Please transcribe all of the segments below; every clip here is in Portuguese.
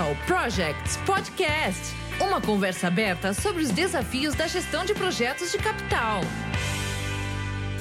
Capital Projects Podcast uma conversa aberta sobre os desafios da gestão de projetos de capital.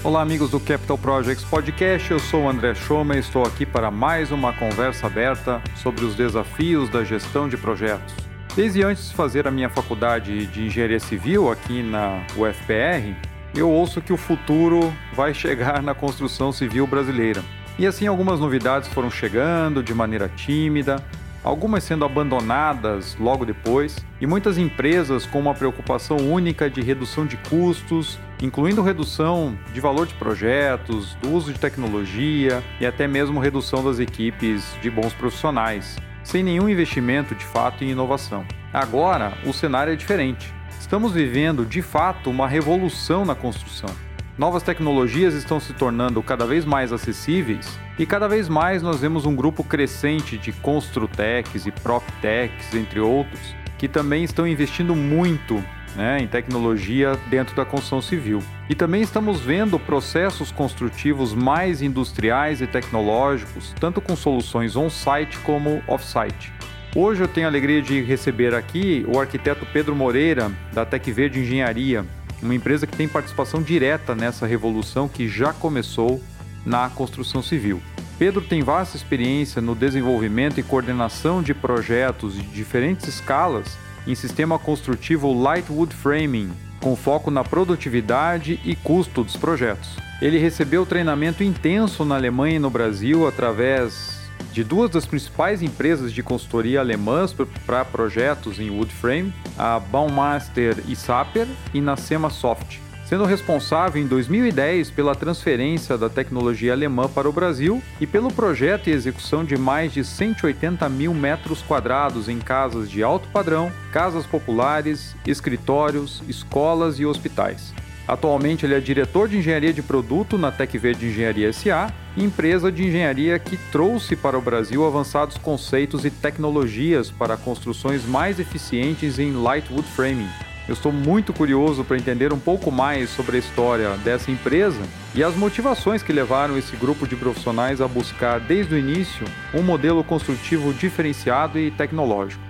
Olá, amigos do Capital Projects Podcast. Eu sou o André Schoma e estou aqui para mais uma conversa aberta sobre os desafios da gestão de projetos. Desde antes de fazer a minha faculdade de engenharia civil aqui na UFPR, eu ouço que o futuro vai chegar na construção civil brasileira. E assim algumas novidades foram chegando de maneira tímida, algumas sendo abandonadas logo depois, e muitas empresas com uma preocupação única de redução de custos, incluindo redução de valor de projetos, do uso de tecnologia e até mesmo redução das equipes de bons profissionais, sem nenhum investimento de fato em inovação. Agora, o cenário é diferente. Estamos vivendo de fato uma revolução na construção. Novas tecnologias estão se tornando cada vez mais acessíveis e cada vez mais nós vemos um grupo crescente de construtecs e proptechs, entre outros, que também estão investindo muito né, em tecnologia dentro da construção civil. E também estamos vendo processos construtivos mais industriais e tecnológicos, tanto com soluções on-site como off-site. Hoje eu tenho a alegria de receber aqui o arquiteto Pedro Moreira, da Tec Verde Engenharia, uma empresa que tem participação direta nessa revolução que já começou na construção civil. Pedro tem vasta experiência no desenvolvimento e coordenação de projetos de diferentes escalas em sistema construtivo Light Wood Framing, com foco na produtividade e custo dos projetos. Ele recebeu treinamento intenso na Alemanha e no Brasil através de duas das principais empresas de consultoria alemãs para projetos em wood frame, a Baumaster e Saper e na Soft, sendo responsável em 2010 pela transferência da tecnologia alemã para o Brasil e pelo projeto e execução de mais de 180 mil metros quadrados em casas de alto padrão, casas populares, escritórios, escolas e hospitais. Atualmente ele é diretor de engenharia de produto na TecVerde Engenharia SA, empresa de engenharia que trouxe para o Brasil avançados conceitos e tecnologias para construções mais eficientes em light wood framing. Eu estou muito curioso para entender um pouco mais sobre a história dessa empresa e as motivações que levaram esse grupo de profissionais a buscar desde o início um modelo construtivo diferenciado e tecnológico.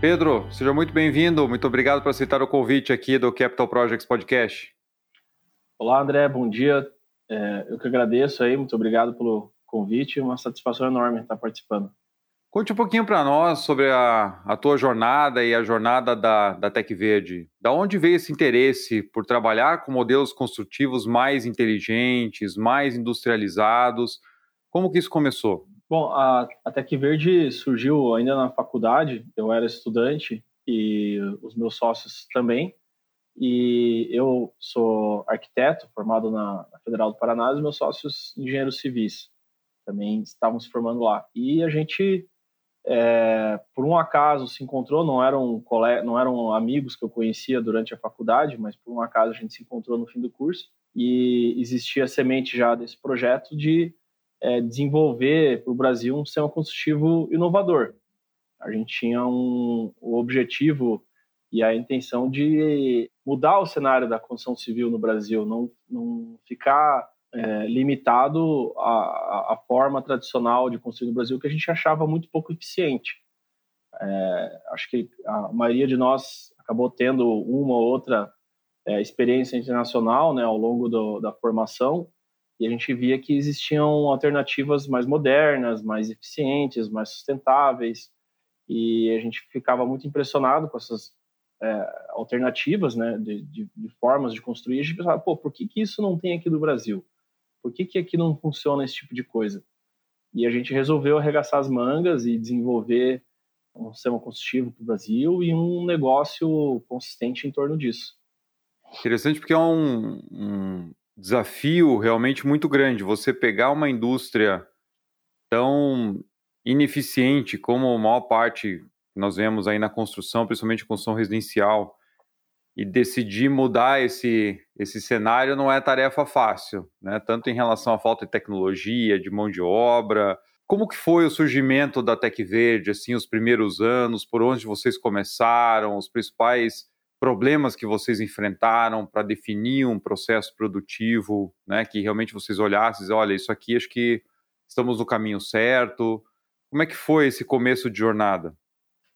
Pedro, seja muito bem-vindo. Muito obrigado por aceitar o convite aqui do Capital Projects Podcast. Olá, André. Bom dia. É, eu que agradeço aí. Muito obrigado pelo convite. Uma satisfação enorme estar participando. Conte um pouquinho para nós sobre a, a, tua jornada e a jornada da, da Tec Verde. Da onde veio esse interesse por trabalhar com modelos construtivos mais inteligentes, mais industrializados? Como que isso começou? Bom, a, a Tec Verde surgiu ainda na faculdade, eu era estudante e os meus sócios também. E eu sou arquiteto, formado na, na Federal do Paraná, e os meus sócios engenheiros civis também estavam se formando lá. E a gente, é, por um acaso, se encontrou, não eram, não eram amigos que eu conhecia durante a faculdade, mas por um acaso a gente se encontrou no fim do curso e existia semente já desse projeto de é, desenvolver para o Brasil um sistema construtivo inovador. A gente tinha um, o objetivo e a intenção de mudar o cenário da construção civil no Brasil, não, não ficar é, limitado à, à, forma tradicional de construir no Brasil, que a gente achava muito pouco eficiente. É, acho que a maioria de nós acabou tendo uma ou outra é, experiência internacional né, ao longo do, da formação, e a gente via que existiam alternativas mais modernas, mais eficientes, mais sustentáveis, e a gente ficava muito impressionado com essas é, alternativas, né, de, de, de, formas de construir. A gente pensava, pô, por que, que isso não tem aqui no Brasil? Por que, que aqui não funciona esse tipo de coisa? E a gente resolveu arregaçar as mangas e desenvolver um sistema construtivo para o Brasil e um negócio consistente em torno disso. Interessante porque é um, um desafio realmente muito grande. Você pegar uma indústria tão ineficiente como a maior parte que nós vemos aí na construção, principalmente construção residencial, e decidir mudar esse, esse cenário não é tarefa fácil, né? Tanto em relação à falta de tecnologia, de mão de obra. Como que foi o surgimento da Tec Verde, assim, os primeiros anos, por onde vocês começaram, os principais problemas que vocês enfrentaram para definir um processo produtivo, né, que realmente vocês olhassem, olha, isso aqui acho que estamos no caminho certo. Como é que foi esse começo de jornada?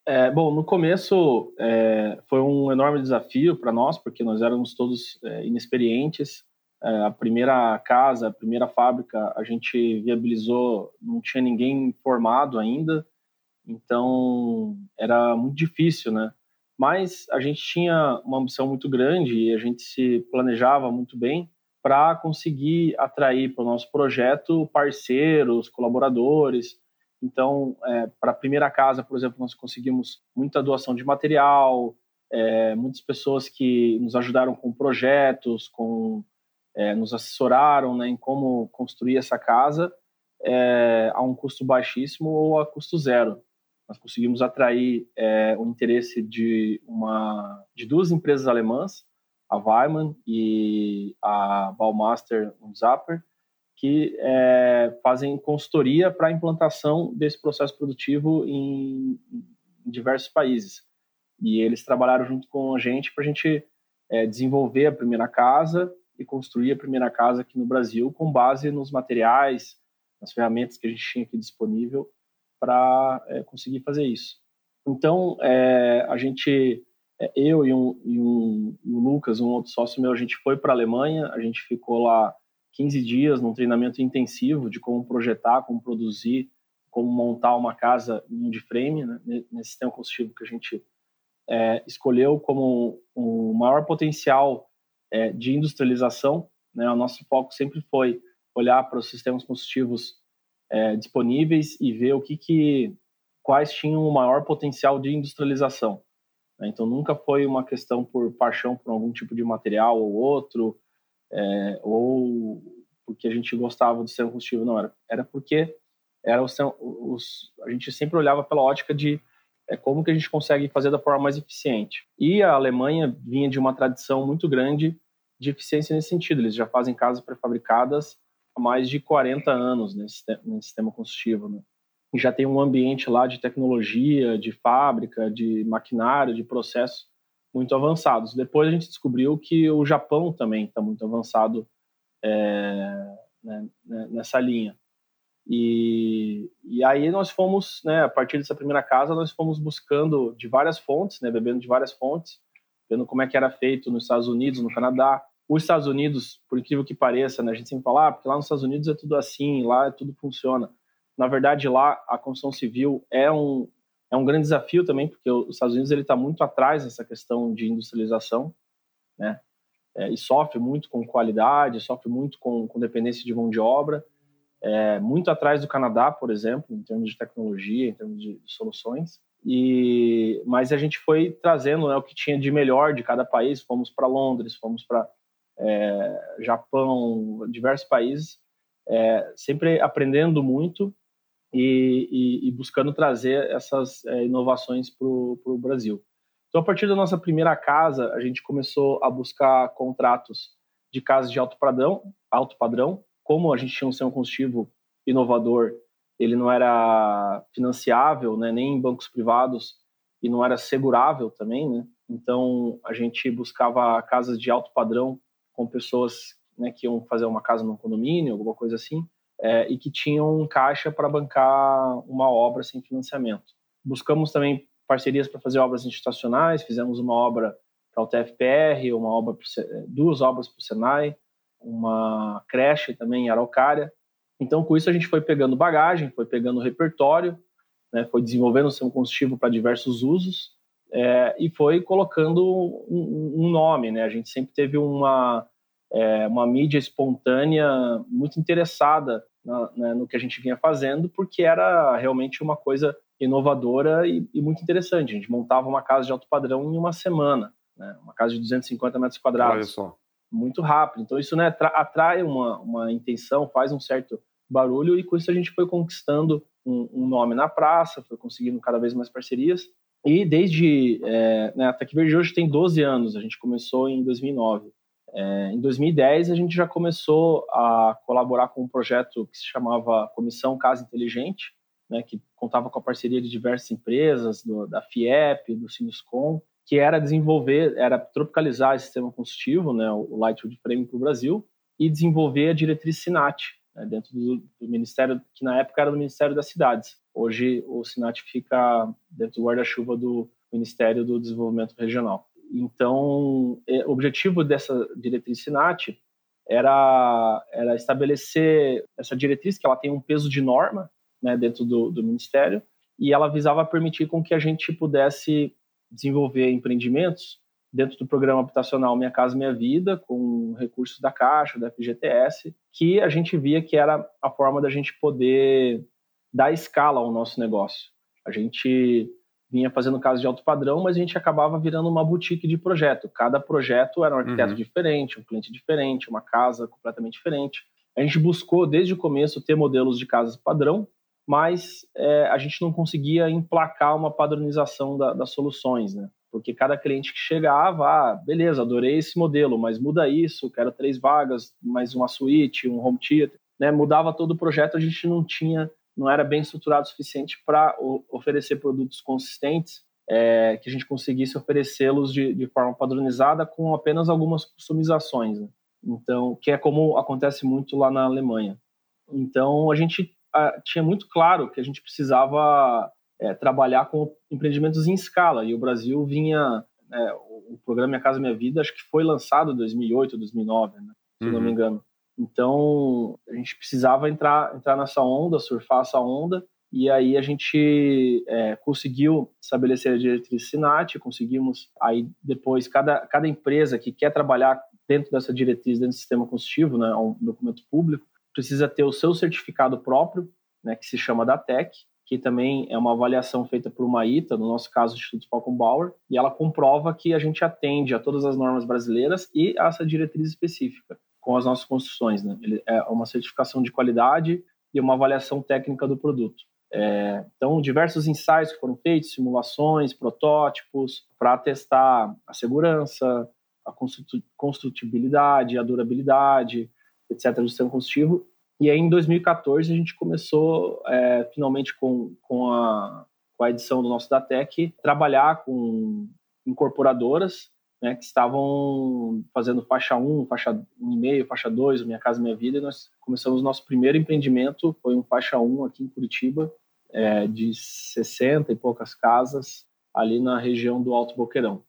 É, bom, no começo é, foi um enorme desafio para nós, porque nós éramos todos é, inexperientes. É, a primeira casa, a primeira fábrica, a gente viabilizou, não tinha ninguém formado ainda, então era muito difícil, né? Mas a gente tinha uma ambição muito grande e a gente se planejava muito bem para conseguir atrair para o nosso projeto parceiros, colaboradores. Então, é, para a primeira casa, por exemplo, nós conseguimos muita doação de material, é, muitas pessoas que nos ajudaram com projetos, com, é, nos assessoraram né, em como construir essa casa é, a um custo baixíssimo ou a custo zero. Nós conseguimos atrair é, o interesse de, uma, de duas empresas alemãs, a Weimann e a Baumaster Zapper, que é, fazem consultoria para a implantação desse processo produtivo em, em, diversos países. E eles trabalharam junto com a gente para a gente é, desenvolver a primeira casa e construir a primeira casa aqui no Brasil com base nos materiais, nas ferramentas que a gente tinha aqui disponível para é, conseguir fazer isso. Então, é, a gente é, eu e, um, e, um, e o Lucas, um outro sócio meu, a gente foi para a Alemanha, a gente ficou lá 15 dias num treinamento intensivo de como projetar, como produzir, como montar uma casa em de frame, né, nesse sistema construtivo que a gente é, escolheu como o maior potencial de industrialização. Né, o nosso foco sempre foi olhar para os sistemas construtivos é, disponíveis e ver o que, que quais tinham o maior potencial de industrialização. Né? Então nunca foi uma questão por paixão por algum tipo de material ou outro, é, ou porque a gente gostava do sistema combustível, não, era, era porque era os, os, a gente sempre olhava pela ótica de é, como que a gente consegue fazer da forma mais eficiente. E a Alemanha vinha de uma tradição muito grande de eficiência nesse sentido, eles já fazem casas pré-fabricadas há mais de 40 anos nesse, nesse sistema combustível, né? já tem um ambiente lá de tecnologia, de fábrica, de maquinário, de processos muito avançados. Depois a gente descobriu que o Japão também está muito avançado é, né, né, nessa linha. E, e aí nós fomos, né, a partir dessa primeira casa, nós fomos buscando de várias fontes, né, bebendo de várias fontes, vendo como é que era feito nos Estados Unidos, no Canadá. Os Estados Unidos, por incrível que pareça, né, a gente sempre fala, ah, porque lá nos Estados Unidos é tudo assim, lá tudo funciona na verdade, lá a construção civil é um, é um grande desafio também, porque os Estados Unidos está muito atrás nessa questão de industrialização, né? É, e sofre muito com qualidade, sofre muito com, com dependência de mão de obra, é, muito atrás do Canadá, por exemplo, em termos de tecnologia, em termos de, de soluções. E mas a gente foi trazendo né, o que tinha de melhor de cada país. Fomos para Londres, fomos para é, Japão, diversos países, é, sempre aprendendo muito e, e, e buscando trazer essas é, inovações para o Brasil. Então, a partir da nossa primeira casa, a gente começou a buscar contratos de casas de alto padrão, alto padrão. Como a gente tinha um sistema combustível inovador, ele não era financiável, né, nem em bancos privados, e não era segurável também, né? Então, a gente buscava casas de alto padrão com pessoas né, que iam fazer uma casa num condomínio, alguma coisa assim, é, e que tinham um caixa para bancar uma obra sem financiamento. Buscamos também parcerias para fazer obras institucionais, fizemos uma obra para o TFPR, uma obra, duas obras para o Senai, uma creche também em Araucária. Então, com isso, a gente foi pegando bagagem, foi pegando repertório, né, foi desenvolvendo o seu combustível para diversos usos é, e foi colocando um, um, nome. Né? A gente sempre teve uma, é, uma mídia espontânea muito interessada na, né, no que a gente vinha fazendo, porque era realmente uma coisa inovadora e, e, muito interessante. A gente montava uma casa de alto padrão em uma semana, né, uma casa de 250 metros quadrados. Olha só. Muito rápido. Então, isso né, atrai uma, uma intenção, faz um certo barulho, e com isso a gente foi conquistando um, um nome na praça, foi conseguindo cada vez mais parcerias. E desde. É, né, a Tec Verde hoje tem 12 anos, a gente começou em 2009. É, em 2010, a gente já começou a colaborar com um projeto que se chamava Comissão Casa Inteligente, né, que contava com a parceria de diversas empresas, do, da FIEP, do Sinuscom, que era desenvolver, era tropicalizar esse sistema construtivo, né, o Lightwood Frame para o Brasil, e desenvolver a diretriz SINAT, né, dentro do, do, Ministério, que na época era do Ministério das Cidades. Hoje o Sinat fica dentro do guarda-chuva do Ministério do Desenvolvimento Regional. Então, é, o objetivo dessa diretriz Sinat era, era estabelecer essa diretriz, que ela tem um peso de norma né, dentro do, do Ministério, e ela visava permitir com que a gente pudesse desenvolver empreendimentos dentro do programa habitacional Minha Casa Minha Vida, com recursos da Caixa, da FGTS, que a gente via que era a forma da gente poder dar escala ao nosso negócio. A gente vinha fazendo casos de alto padrão, mas a gente acabava virando uma boutique de projeto. Cada projeto era um arquiteto uhum. diferente, um cliente diferente, uma casa completamente diferente. A gente buscou desde o começo ter modelos de casas padrão, mas é, a gente não conseguia emplacar uma padronização da, das soluções, né? Porque cada cliente que chegava, ah, beleza, adorei esse modelo, mas muda isso, quero três vagas, mais uma suíte, um home theater, né? Mudava todo o projeto, a gente não tinha não era bem estruturado o suficiente para oferecer produtos consistentes é, que a gente conseguisse oferecê-los de, de, forma padronizada com apenas algumas customizações. Né? Então, que é como acontece muito lá na Alemanha. Então, a gente a, tinha muito claro que a gente precisava é, trabalhar com empreendimentos em escala e o Brasil vinha é, o programa Minha Casa Minha Vida acho que foi lançado em 2008, 2009, né? se uhum. não me uhum. engano. Então, a gente precisava entrar, entrar nessa onda, surfar essa onda, e aí a gente é, conseguiu estabelecer a diretriz SINAT, conseguimos aí depois, cada, cada empresa que quer trabalhar dentro dessa diretriz, dentro do sistema constitutivo, né, um documento público, precisa ter o seu certificado próprio, né, que se chama DATEC, que também é uma avaliação feita por uma ITA, no nosso caso, o Instituto Falcon Bauer, e ela comprova que a gente atende a todas as normas brasileiras e a essa diretriz específica com as nossas construções. Né? Ele é uma certificação de qualidade e uma avaliação técnica do produto. É, então, diversos ensaios que foram feitos, simulações, protótipos, para testar a segurança, a construtibilidade, a durabilidade, etc., do sistema construtivo. E aí, em 2014, a gente começou, é, finalmente, com, com, a, com a edição do nosso DATEC, trabalhar com incorporadoras né, que estavam fazendo faixa 1, faixa 1,5, faixa 2, Minha Casa Minha Vida, e nós começamos o nosso primeiro empreendimento, foi um faixa 1 aqui em Curitiba, é, de 60 e poucas casas, ali na região do Alto Boqueirão.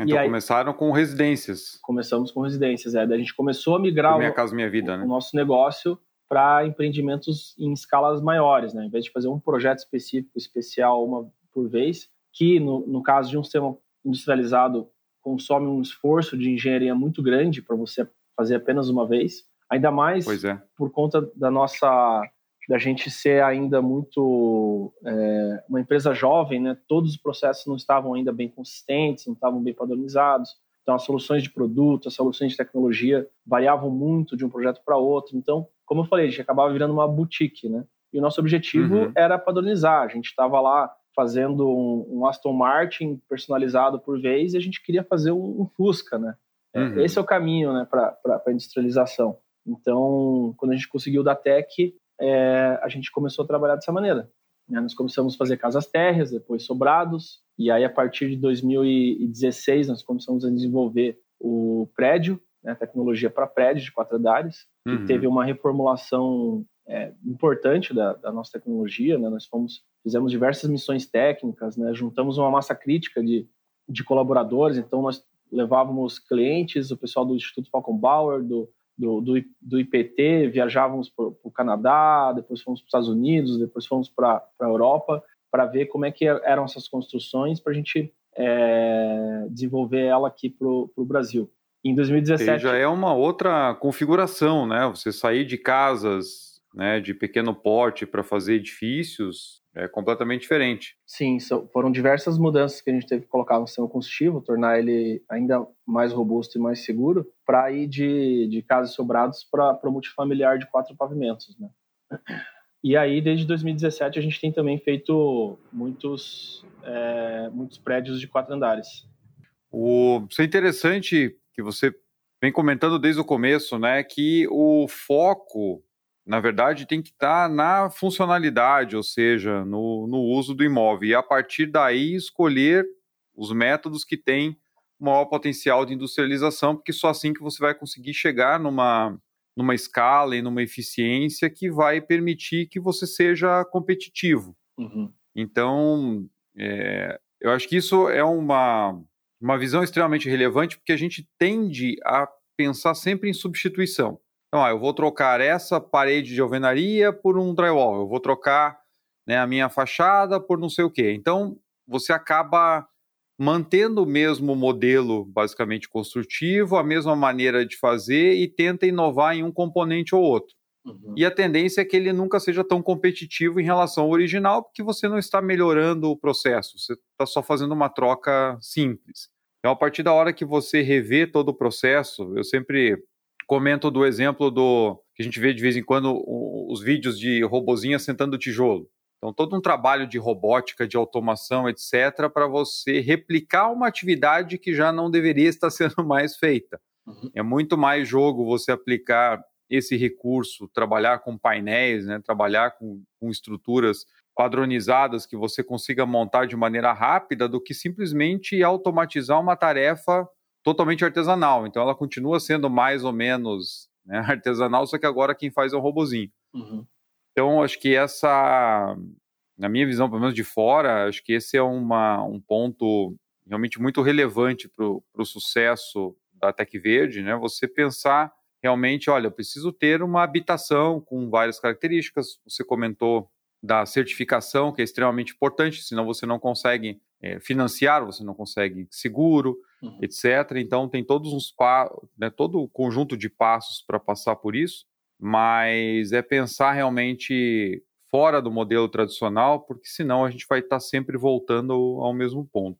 Então aí, começaram com residências. Começamos com residências, é. Daí a gente começou a migrar minha o, casa, minha vida, o, né? o nosso negócio para empreendimentos em escalas maiores, né? Em vez de fazer um projeto específico, especial, uma por vez, que no, no caso de um sistema industrializado consome um esforço de engenharia muito grande para você fazer apenas uma vez. Ainda mais é. por conta da nossa da gente ser ainda muito é, uma empresa jovem, né? Todos os processos não estavam ainda bem consistentes, não estavam bem padronizados. Então, as soluções de produto, as soluções de tecnologia variavam muito de um projeto para outro. Então, como eu falei, a gente acabava virando uma boutique, né? E o nosso objetivo uhum. era padronizar. A gente estava lá fazendo um, um, Aston Martin personalizado por vez e a gente queria fazer um, um Fusca, né? É, uhum. Esse é o caminho, né, para a industrialização. Então, quando a gente conseguiu o Datec, é, a gente começou a trabalhar dessa maneira. Né? Nós começamos a fazer casas térreas, depois sobrados, e aí a partir de 2016 nós começamos a desenvolver o prédio, né, tecnologia para prédio de quatro andares, que uhum. teve uma reformulação é, importante da, da, nossa tecnologia. Né? Nós fomos, fizemos diversas missões técnicas, né? juntamos uma massa crítica de, de colaboradores. Então, nós levávamos clientes, o pessoal do Instituto Falcon Bauer, do, do, do, do IPT, viajávamos para o Canadá, depois fomos para os Estados Unidos, depois fomos para a Europa, para ver como é que eram essas construções, para a gente é, desenvolver ela aqui para o Brasil. Em 2017... já é uma outra configuração, né? Você sair de casas né, de pequeno porte para fazer edifícios é completamente diferente. Sim, foram diversas mudanças que a gente teve que colocar no sistema construtivo, tornar ele ainda mais robusto e mais seguro, para ir de, de casas sobrados para o multifamiliar de quatro pavimentos. Né? E aí, desde 2017, a gente tem também feito muitos, é, muitos prédios de quatro andares. O, isso é interessante que você vem comentando desde o começo, né, que o foco na verdade, tem que estar tá na funcionalidade, ou seja, no, no uso do imóvel. E a partir daí escolher os métodos que têm maior potencial de industrialização, porque só assim que você vai conseguir chegar numa, numa escala e numa eficiência que vai permitir que você seja competitivo. Uhum. Então, é, eu acho que isso é uma, uma visão extremamente relevante, porque a gente tende a pensar sempre em substituição. Então, ah, eu vou trocar essa parede de alvenaria por um drywall, eu vou trocar né, a minha fachada por não sei o quê. Então, você acaba mantendo o mesmo modelo, basicamente construtivo, a mesma maneira de fazer e tenta inovar em um componente ou outro. Uhum. E a tendência é que ele nunca seja tão competitivo em relação ao original, porque você não está melhorando o processo, você está só fazendo uma troca simples. Então, a partir da hora que você revê todo o processo, eu sempre comento do exemplo do que a gente vê de vez em quando os vídeos de robozinha sentando tijolo. Então, todo um trabalho de robótica, de automação, etc., para você replicar uma atividade que já não deveria estar sendo mais feita. Uhum. É muito mais jogo você aplicar esse recurso, trabalhar com painéis, né, trabalhar com, com estruturas padronizadas que você consiga montar de maneira rápida, do que simplesmente automatizar uma tarefa totalmente artesanal. Então, ela continua sendo mais ou menos né, artesanal, só que agora quem faz é um robozinho. Uhum. Então, acho que essa, na minha visão, pelo menos de fora, acho que esse é uma, um ponto realmente muito relevante para o sucesso da Tec Verde, né? Você pensar realmente, olha, eu preciso ter uma habitação com várias características. Você comentou da certificação, que é extremamente importante, senão você não consegue é, financiar, você não consegue seguro, uhum. etc. Então tem todos uns né, todo o conjunto de passos para passar por isso mas é pensar realmente fora do modelo tradicional, porque senão a gente vai estar sempre voltando ao mesmo ponto.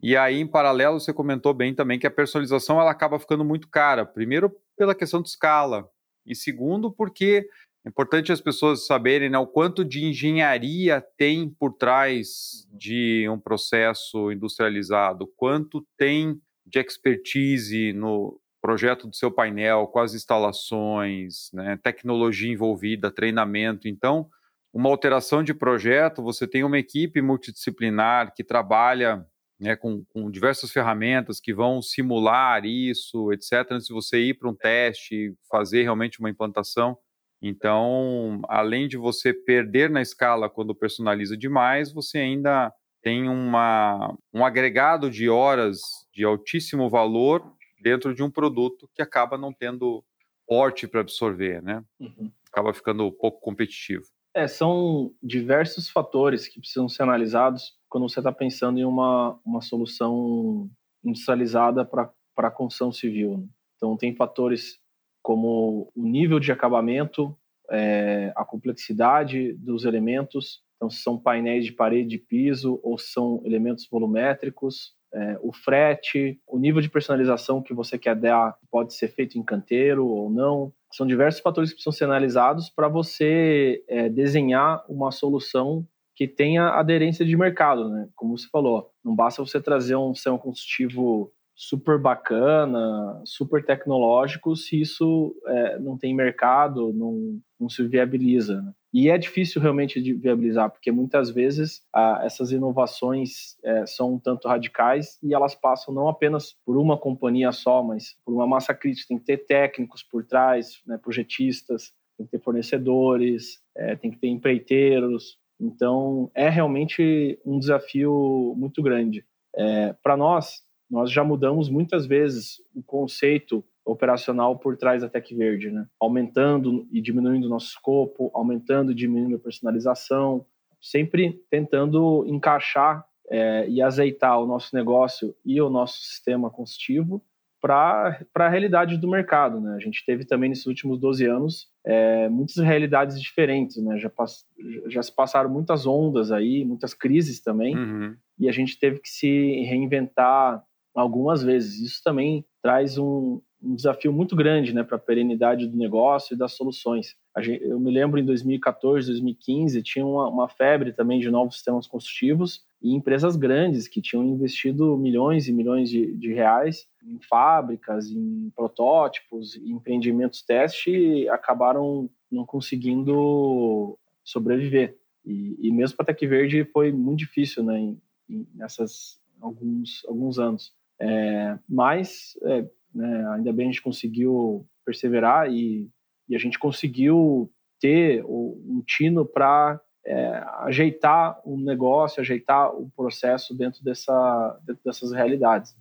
E aí, em paralelo, você comentou bem também que a personalização ela acaba ficando muito cara. Primeiro, pela questão de escala, e segundo, porque é importante as pessoas saberem né, o quanto de engenharia tem por trás de um processo industrializado, quanto tem de expertise no, projeto do seu painel, com as instalações, né, tecnologia envolvida, treinamento. Então, uma alteração de projeto, você tem uma equipe multidisciplinar que trabalha né, com, com, diversas ferramentas que vão simular isso, etc., antes de você ir para um teste, fazer realmente uma implantação. Então, além de você perder na escala quando personaliza demais, você ainda tem uma, um agregado de horas de altíssimo valor dentro de um produto que acaba não tendo porte para absorver, né? Uhum. Acaba ficando pouco competitivo. É, são diversos fatores que precisam ser analisados quando você está pensando em uma, uma solução industrializada para a construção civil. Né? Então, tem fatores como o nível de acabamento, é, a complexidade dos elementos, então, se são painéis de parede e piso ou são elementos volumétricos, é, o frete, o nível de personalização que você quer dar pode ser feito em canteiro ou não. São diversos fatores que precisam ser analisados para você é, desenhar uma solução que tenha aderência de mercado, né? Como você falou, não basta você trazer um sistema combustível super bacana, super tecnológico, se isso é, não tem mercado, não, não se viabiliza. Né? E é difícil realmente de viabilizar, porque muitas vezes essas inovações é, são um tanto radicais e elas passam não apenas por uma companhia só, mas por uma massa crítica. Tem que ter técnicos por trás, né, projetistas, tem que ter fornecedores, é, tem que ter empreiteiros. Então, é realmente um desafio muito grande. É, Para nós, nós já mudamos muitas vezes o conceito operacional por trás da Tech Verde, né? aumentando e diminuindo o nosso escopo, aumentando e diminuindo a personalização, sempre tentando encaixar é, e azeitar o nosso negócio e o nosso sistema consultivo para a realidade do mercado. Né? A gente teve também nesses últimos 12 anos é, muitas realidades diferentes, né? já, pass, já se passaram muitas ondas aí, muitas crises também, uhum. e a gente teve que se reinventar algumas vezes. Isso também traz um, um desafio muito grande né, para a perenidade do negócio e das soluções. Gente, eu me lembro em 2014, 2015, tinha uma, uma, febre também de novos sistemas construtivos e empresas grandes que tinham investido milhões e milhões de, de reais em fábricas, em protótipos, em empreendimentos teste acabaram não conseguindo sobreviver. E, e mesmo para a Tec Verde foi muito difícil né, em, em nessas alguns, alguns anos. É, mas é, né, ainda bem a gente conseguiu perseverar e, e a gente conseguiu ter o, um tino para é, ajeitar o negócio, ajeitar o processo dentro, dessa, dentro dessas realidades.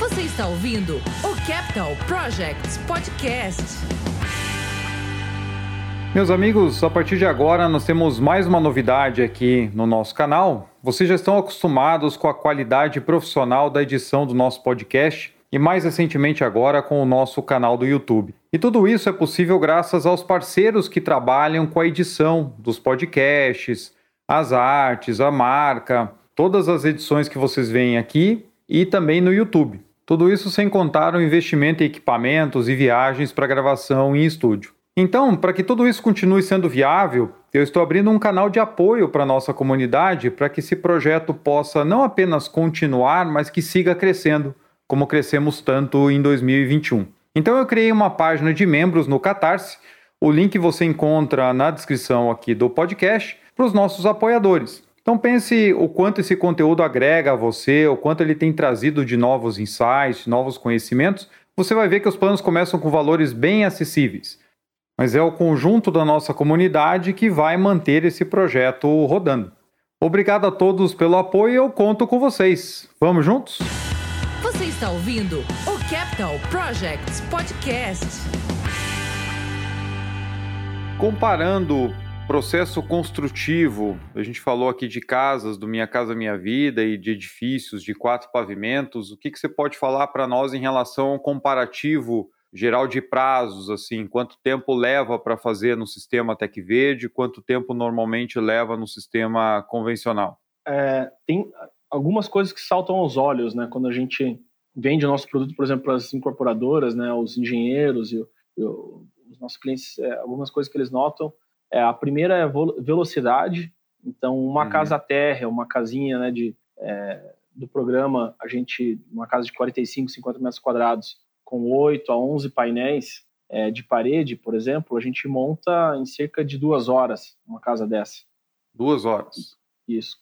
Você está ouvindo o Capital Projects Podcast. Meus amigos, a partir de agora nós temos mais uma novidade aqui no nosso canal. Vocês já estão acostumados com a qualidade profissional da edição do nosso podcast e mais recentemente agora com o nosso canal do YouTube. E tudo isso é possível graças aos parceiros que trabalham com a edição dos podcasts, as artes, a marca, todas as edições que vocês veem aqui e também no YouTube. Tudo isso sem contar o investimento em equipamentos e viagens para gravação em estúdio. Então, para que tudo isso continue sendo viável, eu estou abrindo um canal de apoio para nossa comunidade para que esse projeto possa não apenas continuar, mas que siga crescendo, como crescemos tanto em 2021. Então eu criei uma página de membros no Catarse. O link você encontra na descrição aqui do podcast para os nossos apoiadores. Então pense o quanto esse conteúdo agrega a você, o quanto ele tem trazido de novos insights, novos conhecimentos. Você vai ver que os planos começam com valores bem acessíveis mas é o conjunto da nossa comunidade que vai manter esse projeto rodando. Obrigado a todos pelo apoio e eu conto com vocês. Vamos juntos? Você está ouvindo o Capital Projects Podcast. Comparando processo construtivo, a gente falou aqui de casas, do Minha Casa Minha Vida e de edifícios de quatro pavimentos. O que, que você pode falar para nós em relação ao comparativo geral de prazos, assim, quanto tempo leva para fazer no sistema Tec Verde, quanto tempo normalmente leva no sistema convencional? É, tem algumas coisas que saltam aos olhos, né? Quando a gente vende o nosso produto, por exemplo, para as incorporadoras, né? Os engenheiros e, e os nossos clientes, é, algumas coisas que eles notam. É, a primeira é velocidade. Então, uma uhum. casa terra, uma casinha, né? De é, do programa, a gente, uma casa de 45, 50 metros quadrados, com 8 a 11 painéis é, de parede, por exemplo, a gente monta em cerca de duas horas uma casa dessa. Duas horas? Isso.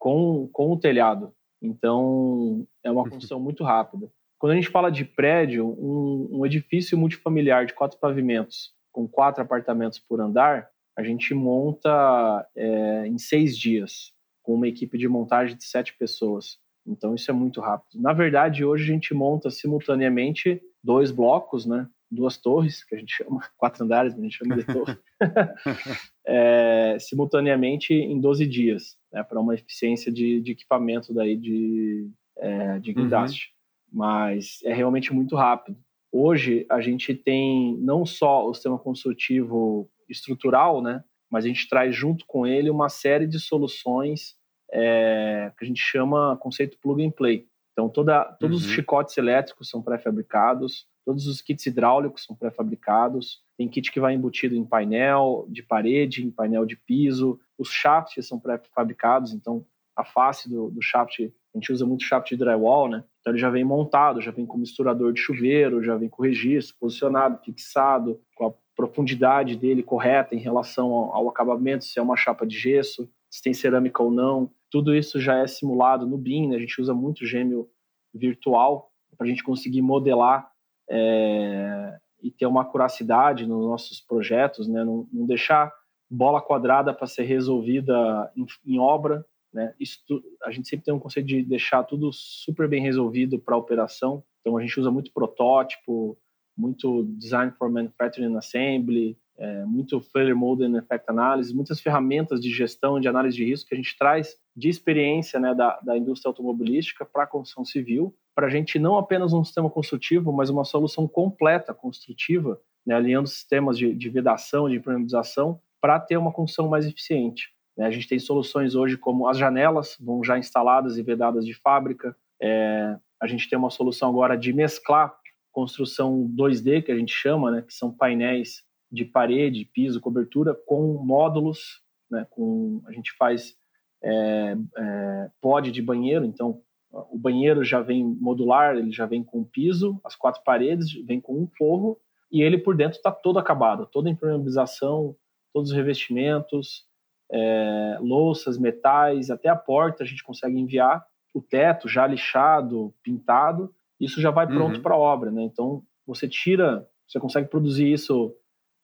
Com, com o telhado. Então, é uma construção muito rápida. Quando a gente fala de prédio, um, um edifício multifamiliar de quatro pavimentos, com quatro apartamentos por andar, a gente monta é, em seis dias, com uma equipe de montagem de sete pessoas. Então, isso é muito rápido. Na verdade, hoje a gente monta simultaneamente dois blocos, né? Duas torres, que a gente chama, quatro andares, a gente chama de torre, é, simultaneamente em 12 dias, né, para uma eficiência de, de, equipamento daí de, é, de guindaste. Uhum. Mas é realmente muito rápido. Hoje a gente tem não só o sistema construtivo estrutural, né, mas a gente traz junto com ele uma série de soluções é, que a gente chama conceito plug and play. Então, toda, todos uhum. os chicotes elétricos são pré-fabricados, todos os kits hidráulicos são pré-fabricados, tem kit que vai embutido em painel de parede, em painel de piso, os shafts são pré-fabricados, então a face do, do shaft, a gente usa muito shaft de drywall, né? Então ele já vem montado, já vem com misturador de chuveiro, já vem com registro, posicionado, fixado, com a profundidade dele correta em relação ao, ao acabamento, se é uma chapa de gesso, se tem cerâmica ou não. Tudo isso já é simulado no BIM, né? a gente usa muito gêmeo virtual para a gente conseguir modelar é, e ter uma curacidade nos nossos projetos, né? não, não deixar bola quadrada para ser resolvida em, em obra. Né? Isso, a gente sempre tem um conceito de deixar tudo super bem resolvido para a operação. Então a gente usa muito protótipo, muito design for manufacturing assembly, é, muito failure mode and effect analysis, muitas ferramentas de gestão de análise de risco que a gente traz de experiência né, da, da indústria automobilística para a construção civil, para a gente não apenas um sistema construtivo, mas uma solução completa construtiva, né, alinhando sistemas de, de vedação, de impermeabilização, para ter uma construção mais eficiente. Né? A gente tem soluções hoje como as janelas, vão já instaladas e vedadas de fábrica, é, a gente tem uma solução agora de mesclar construção 2D, que a gente chama, né, que são painéis de parede, piso, cobertura com módulos, né, com, a gente faz é, é, pod de banheiro, então o banheiro já vem modular, ele já vem com piso, as quatro paredes, vem com um forro, e ele por dentro está todo acabado, toda a impermeabilização, todos os revestimentos, é, louças, metais, até a porta a gente consegue enviar, o teto já lixado, pintado, isso já vai pronto uhum. para a obra, né? Então você tira, você consegue produzir isso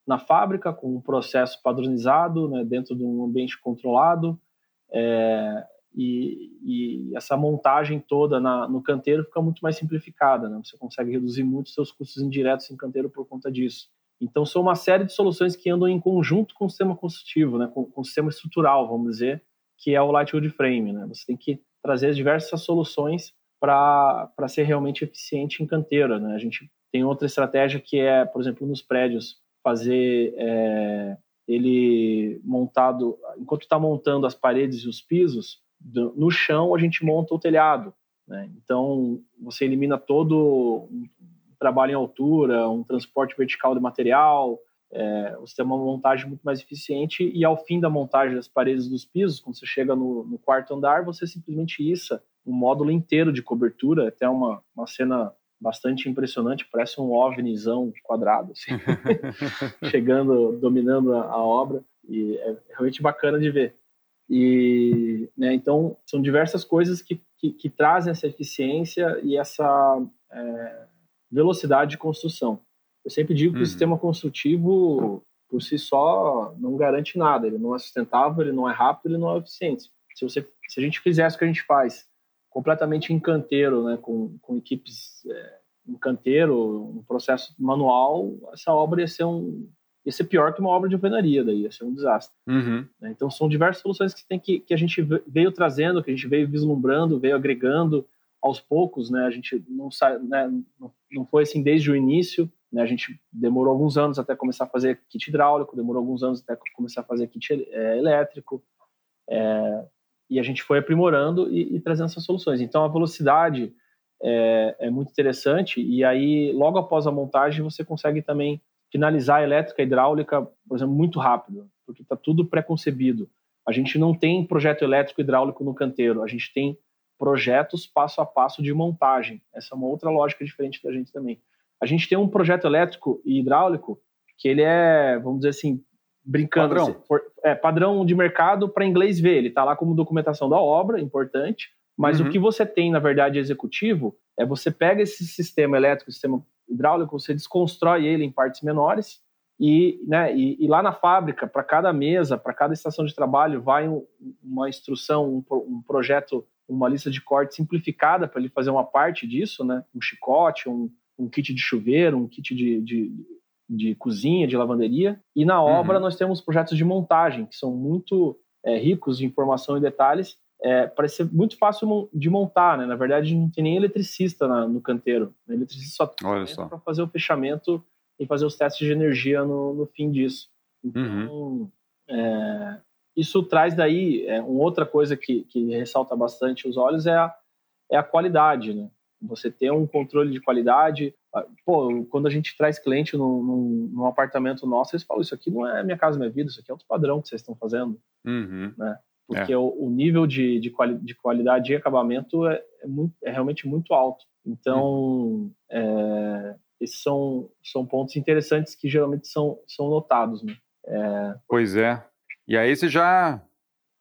na fábrica com um processo padronizado, né, dentro de um ambiente controlado, é, e, e, essa montagem toda na, no canteiro fica muito mais simplificada, né? Você consegue reduzir muito seus custos indiretos em canteiro por conta disso. Então, são uma série de soluções que andam em conjunto com o sistema construtivo, né? com, com o sistema estrutural, vamos dizer, que é o Lightwood Frame. Né? Você tem que trazer diversas soluções para ser realmente eficiente em canteiro. Né? A gente tem outra estratégia que é, por exemplo, nos prédios, fazer é, ele montado, enquanto está montando as paredes e os pisos, do, no chão a gente monta o telhado. Né? Então, você elimina todo um trabalho em altura, um transporte vertical de material, é, você tem uma montagem muito mais eficiente e ao fim da montagem das paredes dos pisos, quando você chega no, no quarto andar, você simplesmente issa um módulo inteiro de cobertura, até uma, uma cena bastante impressionante, parece um ovnizão quadrado, assim, chegando, dominando a, a, obra, e é realmente bacana de ver. E, né, então, são diversas coisas que, que, que, trazem essa eficiência e essa é, velocidade de construção. Eu sempre digo que uhum. o sistema construtivo, por si só, não garante nada. Ele não é sustentável, ele não é rápido, ele não é eficiente. Se, você, se a gente fizesse o que a gente faz, completamente em canteiro, né, com, com equipes é, em canteiro, um processo manual, essa obra ia ser um ia ser pior que uma obra de alvenaria, daí ia ser um desastre. Uhum. Né, então são diversas soluções que tem que, que a gente veio trazendo, que a gente veio vislumbrando, veio agregando aos poucos, né? A gente não sai, né, não foi assim desde o início. Né? A gente demorou alguns anos até começar a fazer kit hidráulico, demorou alguns anos até começar a fazer kit é, elétrico, é, e a gente foi aprimorando e, e, trazendo essas soluções. Então, a velocidade é, é, muito interessante, e aí, logo após a montagem, você consegue também finalizar a elétrica e hidráulica, por exemplo, muito rápido, porque está tudo pré-concebido. A gente não tem projeto elétrico e hidráulico no canteiro, a gente tem projetos passo a passo de montagem. Essa é uma outra lógica diferente da gente também. A gente tem um projeto elétrico e hidráulico que ele é, vamos dizer assim, brincando, padrão, assim, é, padrão de mercado para inglês ver. Ele está lá como documentação da obra, importante. Mas uhum. o que você tem, na verdade, executivo, é você pega esse sistema elétrico, sistema hidráulico, você desconstrói ele em partes menores e, né, e, e lá na fábrica, para cada mesa, para cada estação de trabalho, vai um, uma instrução, um, um projeto uma lista de cortes simplificada para ele fazer uma parte disso, né? Um chicote, um, um kit de chuveiro, um kit de, de, de cozinha, de lavanderia. E na obra uhum. nós temos projetos de montagem, que são muito é, ricos de informação e detalhes. É, parece ser muito fácil de montar, né? Na verdade, não tem nem eletricista na, no canteiro. O eletricista só para fazer o fechamento e fazer os testes de energia no, no fim disso. Então, uhum. é, isso traz daí é, uma outra coisa que, que ressalta bastante os olhos é a, é a qualidade, né? Você ter um controle de qualidade. Ah, pô, quando a gente traz cliente num, num, num, apartamento nosso, eles falam: Isso aqui não é minha casa, minha vida, isso aqui é outro padrão que vocês estão fazendo. Uhum. Né? Porque é. o, o, nível de, de, quali, de, qualidade e acabamento é, é, muito, é realmente muito alto. Então, é, esses são, são pontos interessantes que geralmente são, são notados. Né? É, pois é. E aí você já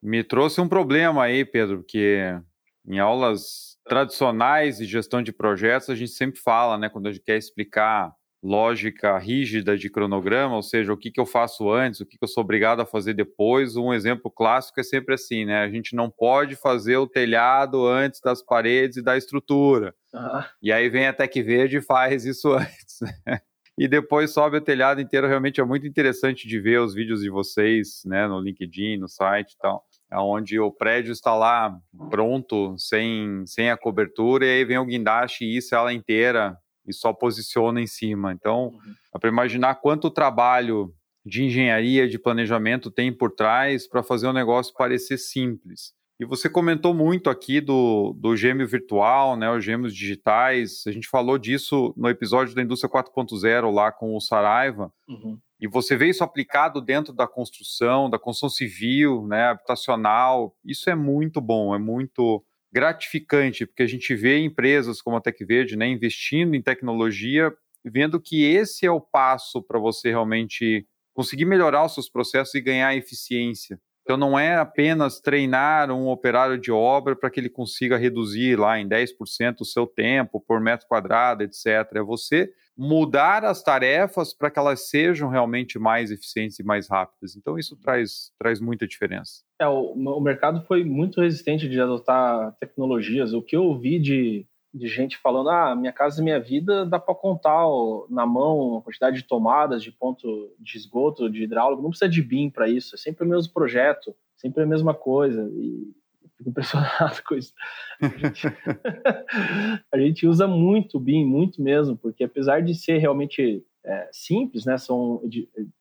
me trouxe um problema aí, Pedro, porque em aulas tradicionais de gestão de projetos a gente sempre fala, né, quando a gente quer explicar lógica rígida de cronograma, ou seja, o que, que eu faço antes, o que, que eu sou obrigado a fazer depois. Um exemplo clássico é sempre assim, né? A gente não pode fazer o telhado antes das paredes e da estrutura. Uhum. E aí vem a Tec Verde e faz isso antes. Né? e depois sobe o telhado inteiro. Realmente é muito interessante de ver os vídeos de vocês, né, no LinkedIn, no site e tal, onde o prédio está lá pronto, sem, sem a cobertura, e aí vem o guindaste e isso ela inteira e só posiciona em cima. Então, uhum. dá para imaginar quanto trabalho de engenharia, de planejamento tem por trás para fazer o negócio parecer simples. E você comentou muito aqui do, do gêmeo virtual, né, os gêmeos digitais. A gente falou disso no episódio da Indústria 4.0 lá com o Saraiva. Uhum. E você vê isso aplicado dentro da construção, da construção civil, né, habitacional. Isso é muito bom, é muito gratificante, porque a gente vê empresas como a Tec Verde né, investindo em tecnologia, vendo que esse é o passo para você realmente conseguir melhorar os seus processos e ganhar eficiência. Então não é apenas treinar um operário de obra para que ele consiga reduzir lá em 10% o seu tempo por metro quadrado, etc. É você mudar as tarefas para que elas sejam realmente mais eficientes e mais rápidas. Então, isso traz, traz muita diferença. É, o, o mercado foi muito resistente de adotar tecnologias. O que eu ouvi de, de gente falando, ah, minha casa e minha vida dá para contar ó, na mão a quantidade de tomadas, de ponto de esgoto, de hidráulico, não precisa de BIM para isso, é sempre o mesmo projeto, sempre a mesma coisa. E fico impressionado com isso. A gente, a gente usa muito o BIM, muito mesmo, porque apesar de ser realmente é, simples, né, são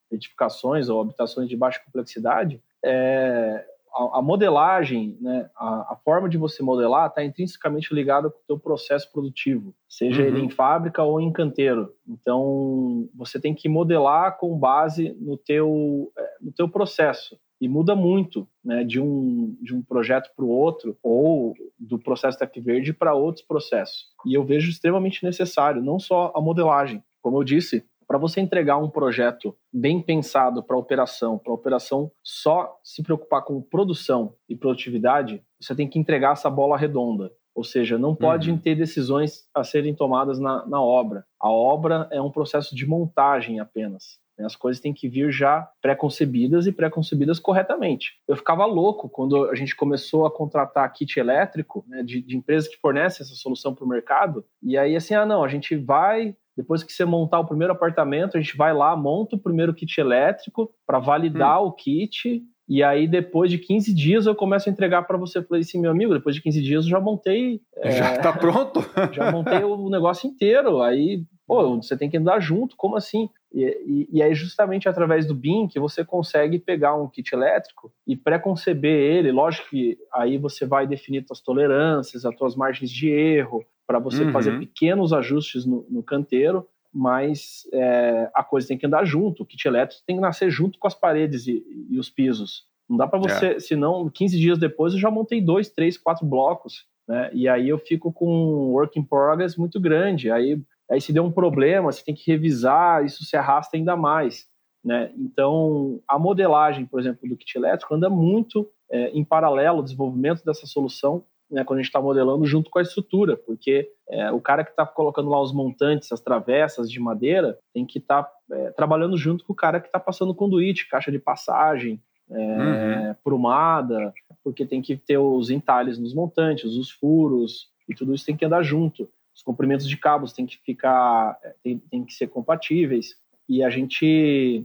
edificações ou habitações de baixa complexidade, é, a, a, modelagem, né, a, a, forma de você modelar está intrinsecamente ligada com o teu processo produtivo, seja uhum. ele em fábrica ou em canteiro. Então, você tem que modelar com base no teu, é, no teu processo e muda muito né, de, um, de um projeto para o outro ou do processo Tec Verde para outros processos. E eu vejo extremamente necessário, não só a modelagem. Como eu disse, para você entregar um projeto bem pensado para a operação, para operação só se preocupar com produção e produtividade, você tem que entregar essa bola redonda. Ou seja, não pode uhum. ter decisões a serem tomadas na, na obra. A obra é um processo de montagem apenas. Né? As coisas têm que vir já pré-concebidas e pré-concebidas corretamente. Eu ficava louco quando a gente começou a contratar kit elétrico né, de, de empresas que fornecem essa solução para o mercado. E aí, assim, ah, não, a gente vai depois que você montar o primeiro apartamento, a gente vai lá, monta o primeiro kit elétrico para validar hum. o kit. E aí, depois de 15 dias, eu começo a entregar para você. Eu falei assim, meu amigo, depois de 15 dias eu já montei. Já está é, pronto? já montei o negócio inteiro. Aí, pô, você tem que andar junto. Como assim? E, e, e, aí, justamente através do BIM, que você consegue pegar um kit elétrico e pré-conceber ele. Lógico que aí você vai definir suas tolerâncias, as suas margens de erro, para você uhum. fazer pequenos ajustes no, no canteiro, mas é, a coisa tem que andar junto. O kit elétrico tem que nascer junto com as paredes e, e os pisos. Não dá para você, é. senão 15 dias depois eu já montei dois, três, quatro blocos, né? E aí eu fico com um work in progress muito grande. Aí Aí se deu um problema, você tem que revisar, isso se arrasta ainda mais. Né? Então, a modelagem, por exemplo, do kit elétrico anda muito é, em paralelo ao desenvolvimento dessa solução, né, quando a gente está modelando junto com a estrutura, porque é, o cara que está colocando lá os montantes, as travessas de madeira, tem que estar tá, é, trabalhando junto com o cara que está passando conduíte, caixa de passagem, é, uhum. prumada, porque tem que ter os entalhes nos montantes, os furos, e tudo isso tem que andar junto os comprimentos de cabos têm que ficar, é, tem, tem que ser compatíveis. E a gente,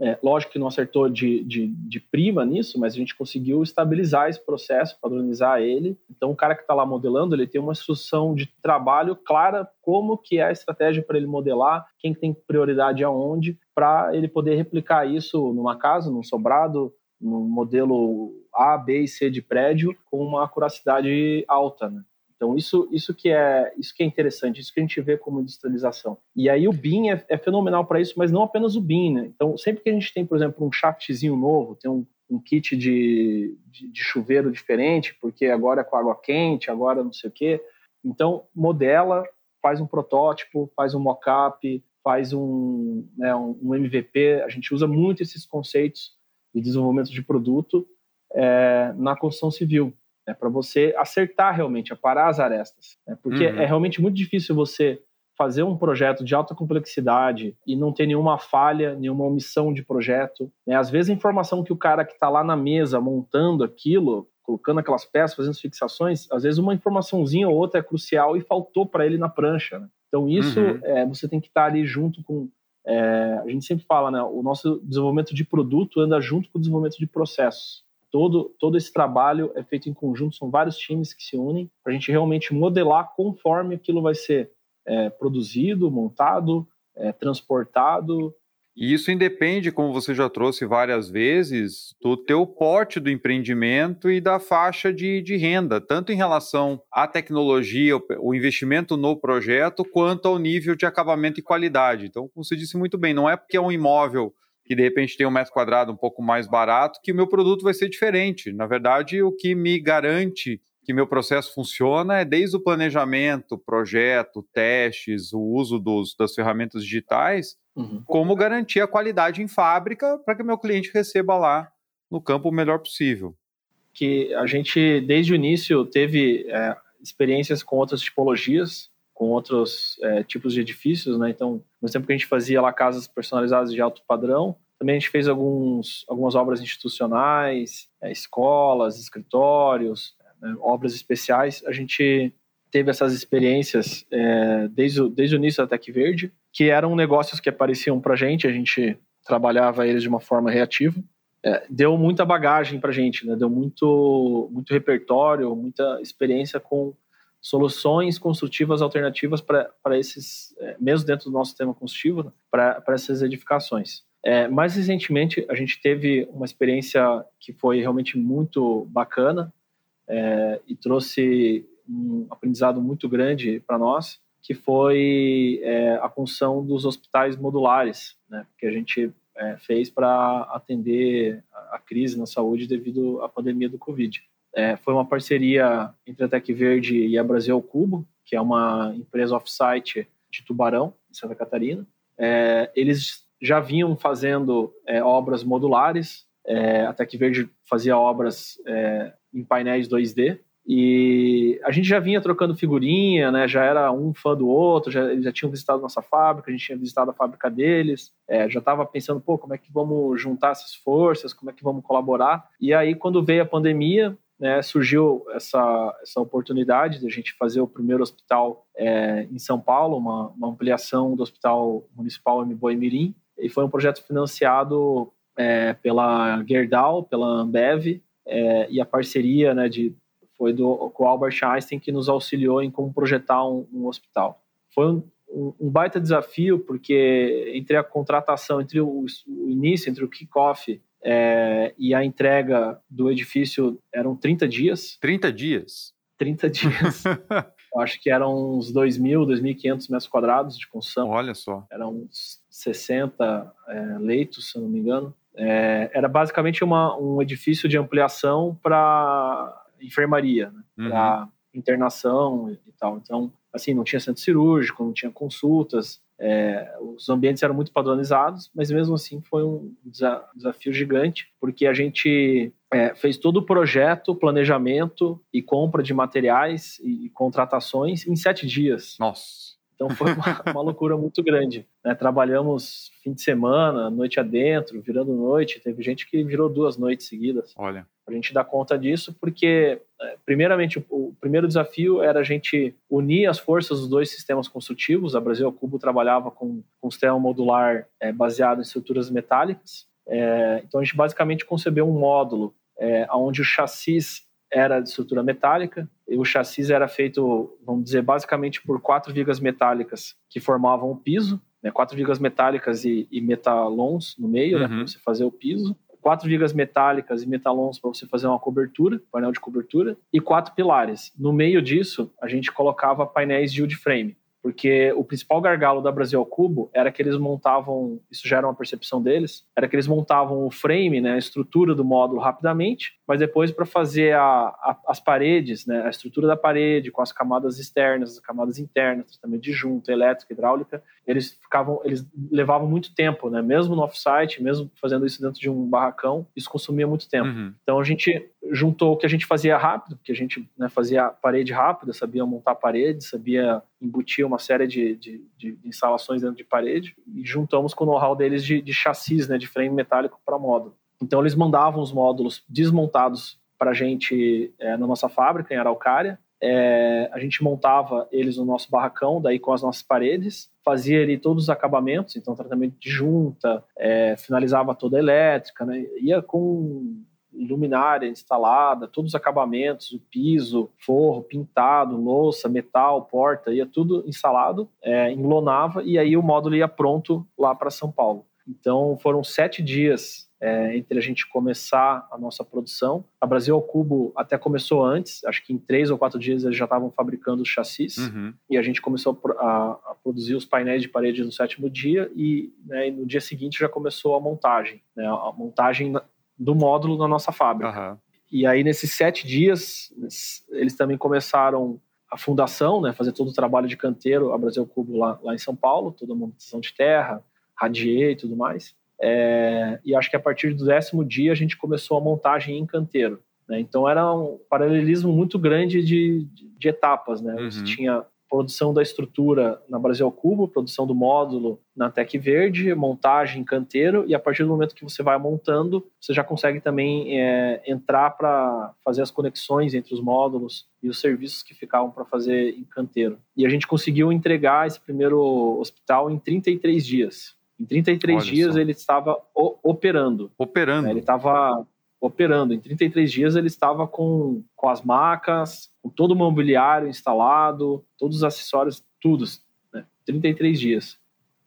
é, lógico que não acertou de, de, de, prima nisso, mas a gente conseguiu estabilizar esse processo, padronizar ele. Então, o cara que está lá modelando, ele tem uma instrução de trabalho clara como que é a estratégia para ele modelar, quem tem prioridade aonde, para ele poder replicar isso numa casa, num sobrado, no modelo A, B e C de prédio com uma acuracidade alta, né? Então isso, isso que é isso que é interessante, isso que a gente vê como industrialização. E aí o BIM é, é fenomenal para isso, mas não apenas o BIM, né? Então sempre que a gente tem, por exemplo, um shaftzinho novo, tem um, um kit de, de, de, chuveiro diferente, porque agora é com água quente, agora não sei o quê. Então modela, faz um protótipo, faz um mock-up, faz um, né, um, MVP. A gente usa muito esses conceitos de desenvolvimento de produto é, na construção civil né, para você acertar realmente, aparar as arestas. Né, porque uhum. é realmente muito difícil você fazer um projeto de alta complexidade e não ter nenhuma falha, nenhuma omissão de projeto. Né? Às vezes a informação que o cara que está lá na mesa montando aquilo, colocando aquelas peças, fazendo as fixações, às vezes uma informaçãozinha ou outra é crucial e faltou para ele na prancha. Né? Então isso uhum. é, você tem que estar tá ali junto com é, a gente sempre fala, né? O nosso desenvolvimento de produto anda junto com o desenvolvimento de processos todo, todo esse trabalho é feito em conjunto, são vários times que se unem para a gente realmente modelar conforme aquilo vai ser é, produzido, montado, é, transportado. E isso independe, como você já trouxe várias vezes, do teu porte do empreendimento e da faixa de, de renda, tanto em relação à tecnologia, o investimento no projeto, quanto ao nível de acabamento e qualidade. Então, como você disse muito bem, não é porque é um imóvel que de repente tem um metro quadrado um pouco mais barato, que o meu produto vai ser diferente. Na verdade, o que me garante que meu processo funciona é desde o planejamento, projeto, testes, o uso dos, das ferramentas digitais, uhum. como garantir a qualidade em fábrica para que meu cliente receba lá no campo o melhor possível. Que a gente, desde o início, teve é, experiências com outras tipologias, com outros é, tipos de edifícios, né? Então, no tempo que a gente fazia lá casas personalizadas de alto padrão, também a gente fez alguns, algumas obras institucionais, é, escolas, escritórios, né, obras especiais. A gente teve essas experiências é, desde, o, desde o início da Tec Verde, que eram negócios que apareciam para a gente, a gente trabalhava eles de uma forma reativa. É, deu muita bagagem para a gente, né? deu muito, muito repertório, muita experiência com soluções construtivas alternativas para esses, é, mesmo dentro do nosso sistema construtivo, né? para essas edificações. É, mais recentemente, a gente teve uma experiência que foi realmente muito bacana é, e trouxe um aprendizado muito grande para nós, que foi é, a construção dos hospitais modulares, né, que a gente é, fez para atender a, crise na saúde devido à pandemia do Covid. É, foi uma parceria entre a Tec Verde e a Brasil Cubo, que é uma empresa off-site de Tubarão, em Santa Catarina. É, eles já vinham fazendo é, obras modulares, é, a Tec Verde fazia obras é, em painéis 2D, e a gente já vinha trocando figurinha, né? Já era um fã do outro, já, eles já tinham visitado nossa fábrica, a gente tinha visitado a fábrica deles, é, já estava pensando, pô, como é que vamos juntar essas forças, como é que vamos colaborar. E aí, quando veio a pandemia, né, surgiu essa, essa oportunidade de a gente fazer o primeiro hospital é, em São Paulo, uma, uma ampliação do Hospital Municipal M. Boimirim, e foi um projeto financiado é, pela Gerdau, pela Ambev, é, e a parceria né, de, foi do, com o Albert Einstein que nos auxiliou em como projetar um, um hospital. Foi um, um, um, baita desafio, porque entre a contratação, entre o, o início, entre o kickoff é, e a entrega do edifício eram 30 dias. 30 dias? 30 dias. Acho que eram uns 2.000, 2.500 metros quadrados de construção. Olha só. Eram uns 60 é, leitos, se não me engano. É, era basicamente uma, um edifício de ampliação para enfermaria, né? uhum. para internação e tal. Então, assim, não tinha centro cirúrgico, não tinha consultas, é, os ambientes eram muito padronizados, mas mesmo assim foi um desafio gigante, porque a gente é, fez todo o projeto, planejamento e compra de materiais e, e contratações em sete dias. Nossa! Então foi uma, uma loucura muito grande. Né? Trabalhamos fim de semana, noite adentro, virando noite. Teve gente que virou duas noites seguidas. Olha. A gente dar conta disso, porque, é, primeiramente, o, primeiro desafio era a gente unir as forças dos dois sistemas construtivos. A Brasil Cubo trabalhava com, com um sistema modular é, baseado em estruturas metálicas. É, então, a gente basicamente concebeu um módulo é, onde o chassis era de estrutura metálica, e o chassi era feito, vamos dizer, basicamente por quatro vigas metálicas que formavam o piso, né, quatro vigas metálicas e, e metalons no meio, né, uhum. né, para você fazer o piso, quatro vigas metálicas e metalons para você fazer uma cobertura, painel de cobertura, e quatro pilares. No meio disso, a gente colocava painéis de wood frame porque o principal gargalo da Brasil ao Cubo era que eles montavam, isso já era uma percepção deles, era que eles montavam o frame, né, a estrutura do módulo rapidamente, mas depois para fazer a, a, as paredes, né, a estrutura da parede com as camadas externas, as camadas internas, também de junta, elétrica, hidráulica, eles ficavam, eles levavam muito tempo, né, mesmo no offsite, mesmo fazendo isso dentro de um barracão, isso consumia muito tempo. Uhum. Então a gente juntou o que a gente fazia rápido, porque a gente né, fazia parede rápida, sabia montar parede, sabia embutir uma série de, de, de, instalações dentro de parede e juntamos com o know-how deles de, de chassis, né, de frame metálico para módulo. Então eles mandavam os módulos desmontados para a gente é, na nossa fábrica em Araucária. É, a gente montava eles no nosso barracão, daí com as nossas paredes, fazia ali todos os acabamentos, então tratamento de junta, é, finalizava toda a elétrica, né, ia com luminária instalada, todos os acabamentos, o piso, forro, pintado, louça, metal, porta, ia tudo instalado, é, enlonava e aí o módulo ia pronto lá para São Paulo. Então foram sete dias é, entre a gente começar a nossa produção. A Brasil ao Cubo até começou antes, acho que em três ou quatro dias eles já estavam fabricando os chassis uhum. e a gente começou a, a, produzir os painéis de parede no sétimo dia e, né, e no dia seguinte já começou a montagem, né, a montagem do módulo na nossa fábrica. Uhum. E aí, nesses sete dias, eles também começaram a fundação, né, fazer todo o trabalho de canteiro, a Brasil Cubo lá, lá em São Paulo, toda a manutenção de terra, radier e tudo mais. É, e acho que a partir do décimo dia a gente começou a montagem em canteiro. Né? Então era um paralelismo muito grande de, de, de etapas. Né? Uhum. Você tinha produção da estrutura na Brasil Cubo, produção do módulo na Tec Verde, montagem em canteiro, e a partir do momento que você vai montando, você já consegue também é, entrar para fazer as conexões entre os módulos e os serviços que ficavam para fazer em canteiro. E a gente conseguiu entregar esse primeiro hospital em 33 dias. Em 33 Olha dias só. ele estava operando. Operando. Ele estava operando. Em 33 dias ele estava com, com as macas, com todo o mobiliário instalado, todos os acessórios, tudo. Né? 33 dias.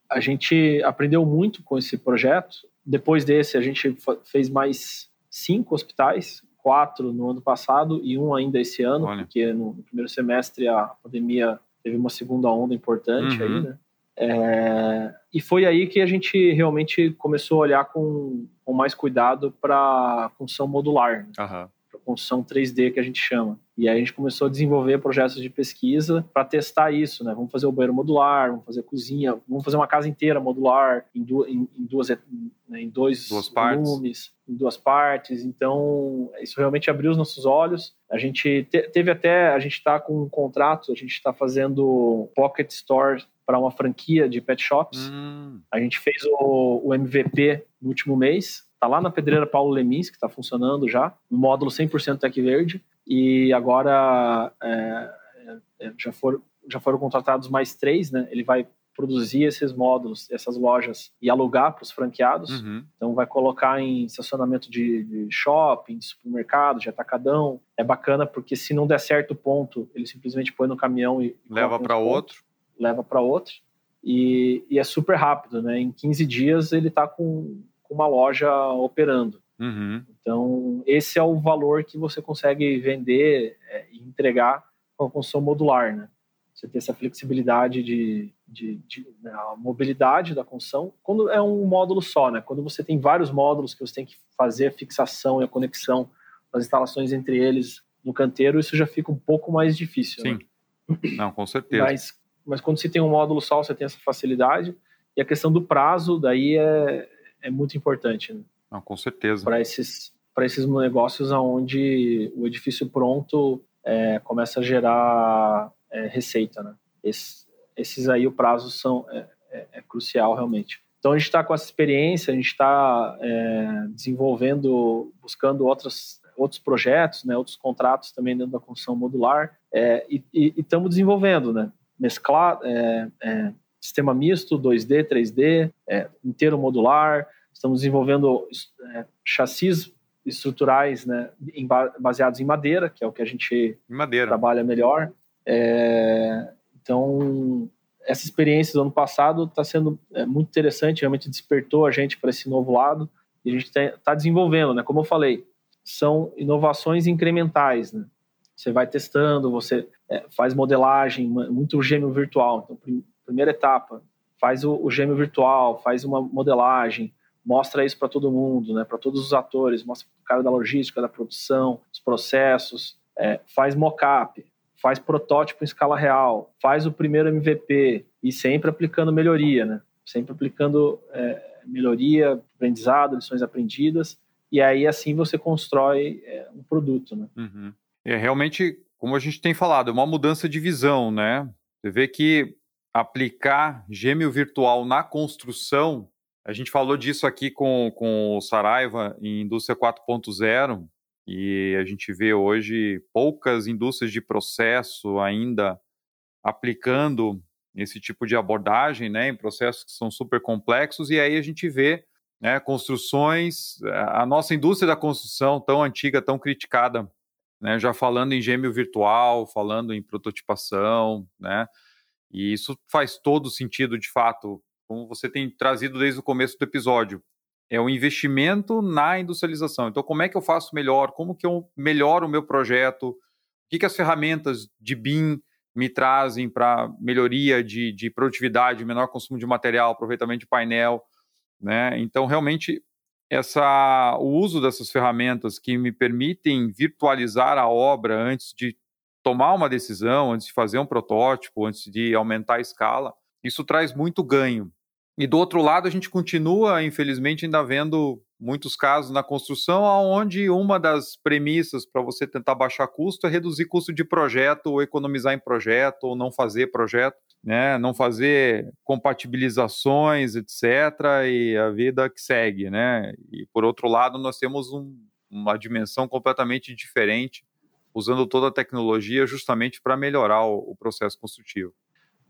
A gente aprendeu muito com esse projeto. Depois desse, a gente fez mais cinco hospitais, quatro no ano passado e um ainda esse ano, Olha. porque no, primeiro semestre a pandemia teve uma segunda onda importante uhum. aí, né? É, e foi aí que a gente realmente começou a olhar com, com mais cuidado para a construção modular, né? uhum. para construção 3D que a gente chama. E aí a gente começou a desenvolver projetos de pesquisa para testar isso, né? Vamos fazer o banheiro modular, vamos fazer a cozinha, vamos fazer uma casa inteira modular em, du em, em duas, né, em dois duas volumes, em duas partes. Então isso realmente abriu os nossos olhos. A gente te teve até, a gente está com um contrato, a gente está fazendo pocket store para uma franquia de pet shops. Hum. A gente fez o, o MVP no último mês. Está lá na pedreira Paulo Lemins, que está funcionando já, no módulo 100% Tec Verde. E agora é, é, já, for, já foram contratados mais três, né? Ele vai produzir esses módulos, essas lojas e alugar para os franqueados. Uhum. Então vai colocar em estacionamento de, de, shopping, de supermercado, de atacadão. É bacana porque se não der certo o ponto, ele simplesmente põe no caminhão e leva para outro leva para outro. E, e, é super rápido, né? Em 15 dias ele está com, com, uma loja operando. Uhum. Então, esse é o valor que você consegue vender é, e entregar com a construção modular, né? Você ter essa flexibilidade de, de, de né, a mobilidade da construção. Quando é um módulo só, né? Quando você tem vários módulos que você tem que fazer a fixação e a conexão das instalações entre eles no canteiro, isso já fica um pouco mais difícil. Sim. Né? Não, com certeza. Mas mas quando você tem um módulo só, você tem essa facilidade. E a questão do prazo, daí é, é muito importante. Né? Não, com certeza. Para esses, esses negócios onde o edifício pronto é, começa a gerar é, receita. Né? Esses, esses aí, o prazo são, é, é, é crucial realmente. Então a gente está com essa experiência, a gente está é, desenvolvendo, buscando outras outros projetos, né, outros contratos também dentro da construção modular é, e estamos desenvolvendo, né? Mesclar é, é, sistema misto, 2D, 3D, é, inteiro modular. Estamos desenvolvendo é, chassis estruturais né, em, baseados em madeira, que é o que a gente trabalha melhor. É, então, essa experiência do ano passado está sendo é, muito interessante, realmente despertou a gente para esse novo lado e a gente está desenvolvendo, né? Como eu falei, são inovações incrementais, né? Você vai testando, você é, faz modelagem, muito gêmeo virtual. Então, prim, primeira etapa, faz o, o, gêmeo virtual, faz uma modelagem, mostra isso para todo mundo, né, para todos os atores, mostra para o cara da logística, da produção, os processos, é, faz mockup, faz protótipo em escala real, faz o primeiro MVP e sempre aplicando melhoria, né? Sempre aplicando é, melhoria, aprendizado, lições aprendidas e aí assim você constrói é, um produto, né? Uhum. É realmente, como a gente tem falado, é uma mudança de visão, né? Você vê que aplicar gêmeo virtual na construção, a gente falou disso aqui com, com o Saraiva em Indústria 4.0, e a gente vê hoje poucas indústrias de processo ainda aplicando esse tipo de abordagem, né, em processos que são super complexos, e aí a gente vê né, construções, a nossa indústria da construção tão antiga, tão criticada né, já falando em gêmeo virtual, falando em prototipação, né, e isso faz todo sentido de fato, como você tem trazido desde o começo do episódio. É o investimento na industrialização. Então, como é que eu faço melhor? Como que eu melhoro o meu projeto? O que, que as ferramentas de BIM me trazem para melhoria de, de produtividade, menor consumo de material, aproveitamento de painel? Né? Então, realmente, essa, o uso dessas ferramentas que me permitem virtualizar a obra antes de tomar uma decisão, antes de fazer um protótipo, antes de aumentar a escala, isso traz muito ganho. E do outro lado, a gente continua, infelizmente, ainda vendo muitos casos na construção, onde uma das premissas para você tentar baixar custo é reduzir custo de projeto, ou economizar em projeto, ou não fazer projeto, né? não fazer compatibilizações, etc., e a vida que segue. Né? E por outro lado, nós temos um, uma dimensão completamente diferente, usando toda a tecnologia justamente para melhorar o, o processo construtivo.